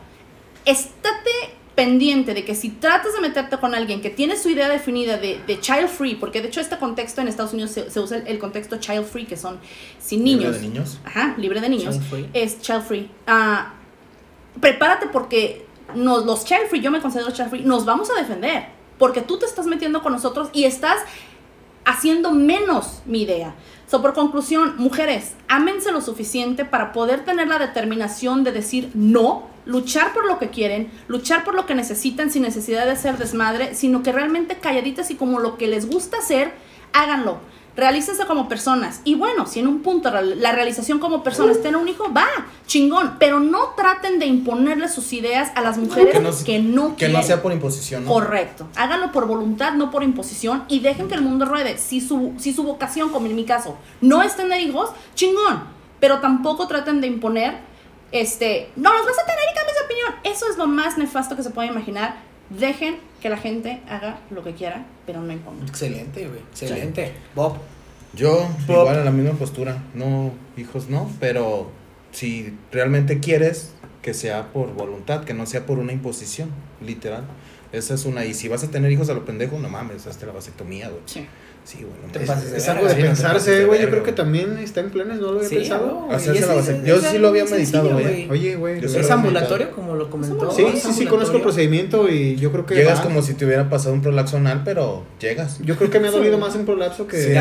estate pendiente de que si tratas de meterte con alguien que tiene su idea definida de, de child free, porque de hecho este contexto en Estados Unidos se, se usa el, el contexto child free, que son sin ¿Libre niños. de niños? Ajá, libre de niños. Child free. Es child free. Ah, prepárate porque nos, los child free, yo me considero child free, nos vamos a defender. Porque tú te estás metiendo con nosotros y estás haciendo menos mi idea. So, por conclusión, mujeres, ámense lo suficiente para poder tener la determinación de decir no, luchar por lo que quieren, luchar por lo que necesitan sin necesidad de ser desmadre, sino que realmente calladitas y como lo que les gusta hacer, háganlo. Realícense como personas. Y bueno, si en un punto la realización como personas tener un hijo, va, chingón. Pero no traten de imponerle sus ideas a las mujeres Que no, que no que quieren. no sea por imposición, ¿no? Correcto. Háganlo por voluntad, no por imposición. Y dejen que el mundo ruede. Si su, si su vocación, como en mi caso, no es tener hijos, chingón. Pero tampoco traten de imponer, este, no los vas a tener y cambies de opinión. Eso es lo más nefasto que se puede imaginar. Dejen que la gente haga lo que quiera, pero no impongan. Excelente, güey. Excelente. Bob. Yo, Bob. igual en la misma postura. No, hijos no, pero si realmente quieres, que sea por voluntad, que no sea por una imposición, literal. Esa es una. Y si vas a tener hijos a lo pendejo, no mames, hazte la vasectomía, güey. Sí. Sí, güey. no Te Es verga, algo de sí, pensarse, güey. Yo creo que también está en planes, no lo había Sí, pensado. Hacerse la es- vasectomía. Yo es sí lo había meditado, güey. Oye, güey. Es ambulatorio, como lo comentó. Sí, es sí, sí, conozco el procedimiento y yo creo que. Llegas va. como si te hubiera pasado un prolapso anal, pero llegas. Yo creo que me ha dolido más un prolapso que. Sí,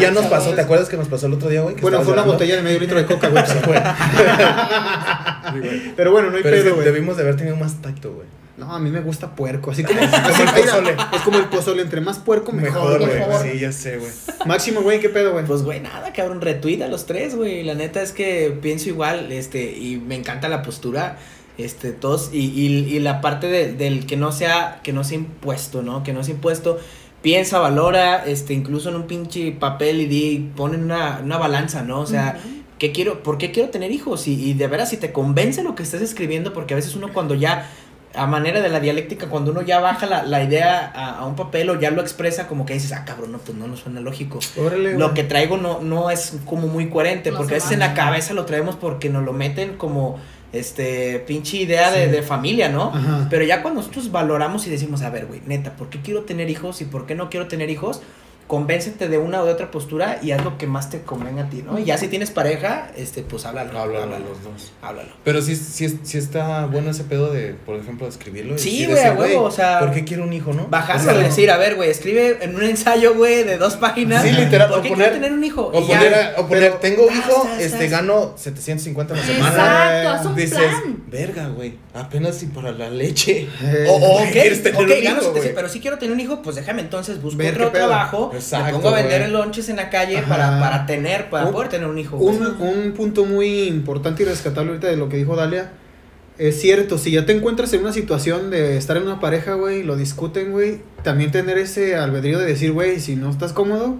ya nos pasó. ¿Te acuerdas que nos pasó el otro día, güey? Bueno, fue una botella de medio litro de coca, güey. Sí, güey. Pero bueno, no hay es pedo, güey. debimos de haber tenido más tacto, güey. No, a mí me gusta puerco. Así como, Como el mira, pozole. Es como el pozole. Entre más puerco, mejor, Mejor, güey. Sí, ya sé, güey. Máximo, güey, ¿qué pedo, güey? Pues, güey, nada, cabrón, retweet a los tres, güey. La neta es que pienso igual, este, y me encanta la postura, este, todos, y, y, y la parte de- del que no sea, que no sea impuesto, ¿no? Que no sea impuesto, piensa, valora, este, incluso en un pinche papel y di, ponen una, una balanza, ¿no? O sea. ¿qué quiero, ¿por qué quiero tener hijos? Y, y de veras, si te convence lo que estás escribiendo, porque a veces uno cuando ya, a manera de la dialéctica, cuando uno ya baja la, la idea a, a un papel o ya lo expresa, como que dices, ah, cabrón, no, pues no nos suena lógico. Órale, Lo güey. que traigo no, no es como muy coherente, No porque a veces en la cabeza lo traemos porque nos lo meten como, este, pinche idea de, de familia, ¿no? Ajá. Pero ya cuando nosotros valoramos y decimos, a ver, güey, neta, ¿por qué quiero tener hijos y por qué no quiero tener hijos? Convéncete de una o de otra postura y haz lo que más te convenga a ti, ¿no? Y ya si tienes pareja, este, pues háblalo. Háblalo háblalo, los dos. háblalo. Pero sí, sí, sí está bueno ese pedo de, por ejemplo, escribirlo. Sí, güey, a huevo, o sea, ¿Por qué quiero un hijo, no? Bajarse O sea, a decir, a ver, güey, escribe en un ensayo, güey, de dos páginas. Sí, literal, ¿Por o qué poner- quiero tener un hijo? O ya. poner, a- o poner Pero- tengo hijo, este, gano 750 a la semana. Exacto, haz un Dices, plan. verga, güey, apenas si para la leche. Eh, o, o Ok, quieres tener ok, un gano hijo, 700, güey. pero si quiero tener un hijo, pues déjame entonces busco otro trabajo, Exacto, me pongo a vender güey. lonches en la calle para, para tener, para Un- poder tener un hijo. Un, un punto muy importante y rescatable ahorita de lo que dijo Dalia. Es cierto, si ya te encuentras en una situación de estar en una pareja, güey, y lo discuten, güey, también tener ese albedrío de decir, güey, si no estás cómodo,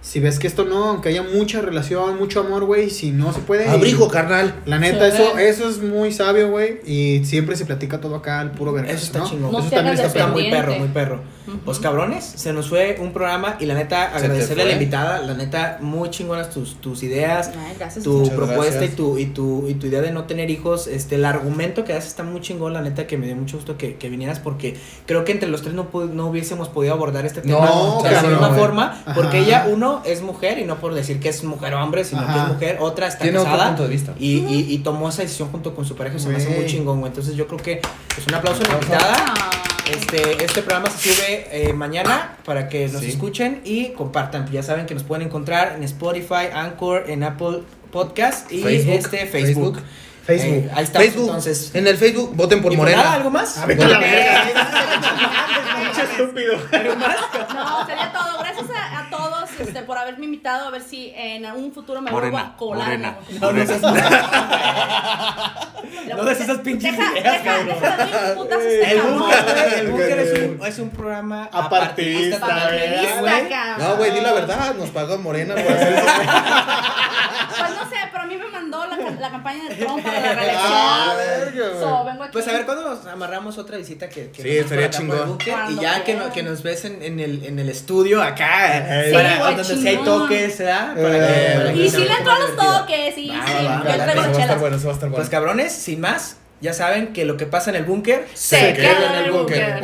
si ves que esto no, aunque haya mucha relación, mucho amor, güey, si no se puede. Abrigo, carnal. La neta, Sí. eso, eso es muy sabio, güey, y siempre se platica todo acá al puro verga. Eso está chingón. No Eso también está perro. muy perro, muy perro. Pues cabrones, se nos fue un programa y la neta agradecerle a la invitada, la neta muy chingonas tus, tus ideas, Ay, gracias. tu Muchas propuesta y tu, y tu y tu idea de no tener hijos, este el argumento que haces está muy chingón, la neta que me dio mucho gusto que, que vinieras porque creo que entre los tres no, no hubiésemos podido abordar este tema No, de la claro, misma forma, porque Ajá. ella uno es mujer y no por decir que es mujer o hombre, sino que es mujer, otra está Tiene otro casada punto de vista. y, y, y tomó esa decisión junto con su pareja, se me hace muy chingón. Entonces yo creo que es un aplauso a la invitada. Este, este programa se sube eh, mañana para que nos Sí. escuchen y compartan. Ya saben que nos pueden encontrar en Spotify, Anchor, en Apple Podcast y Facebook. este Facebook. Facebook. Eh, ahí estamos Facebook. entonces. En el Facebook, voten por ¿Y Morena. nada, ¿Algo más? A ver, la verga. Pinche estúpido. No, sería todo. Gracias a, a todos este, por haberme invitado. A ver si en un futuro me vuelvo a colar. morena. No, no seas No des esas pinches deja, ideas, deja, este El cabrón. Búnker, es un, es un programa apartidista. No, güey, di la verdad, nos pagó Morena por hacer eso. Pues no sé, pero a mí me mandó la, la campaña de Trump Ah. So, vengo aquí. Pues a ver cuándo nos amarramos otra visita que, que Sí, nos estaría chingón. búnker, y ya que, no- que nos ves en, en el, en el estudio acá, Sí, para, donde si hay toques, ¿verdad? Para que- Eh, para que Y se si le entro a los toques, sí, Va, sí. va, va, Yo traigo chelas. bueno, eso va a estar bueno. Pues cabrones, sin más, ya saben que lo que pasa en el búnker Se queda en el búnker.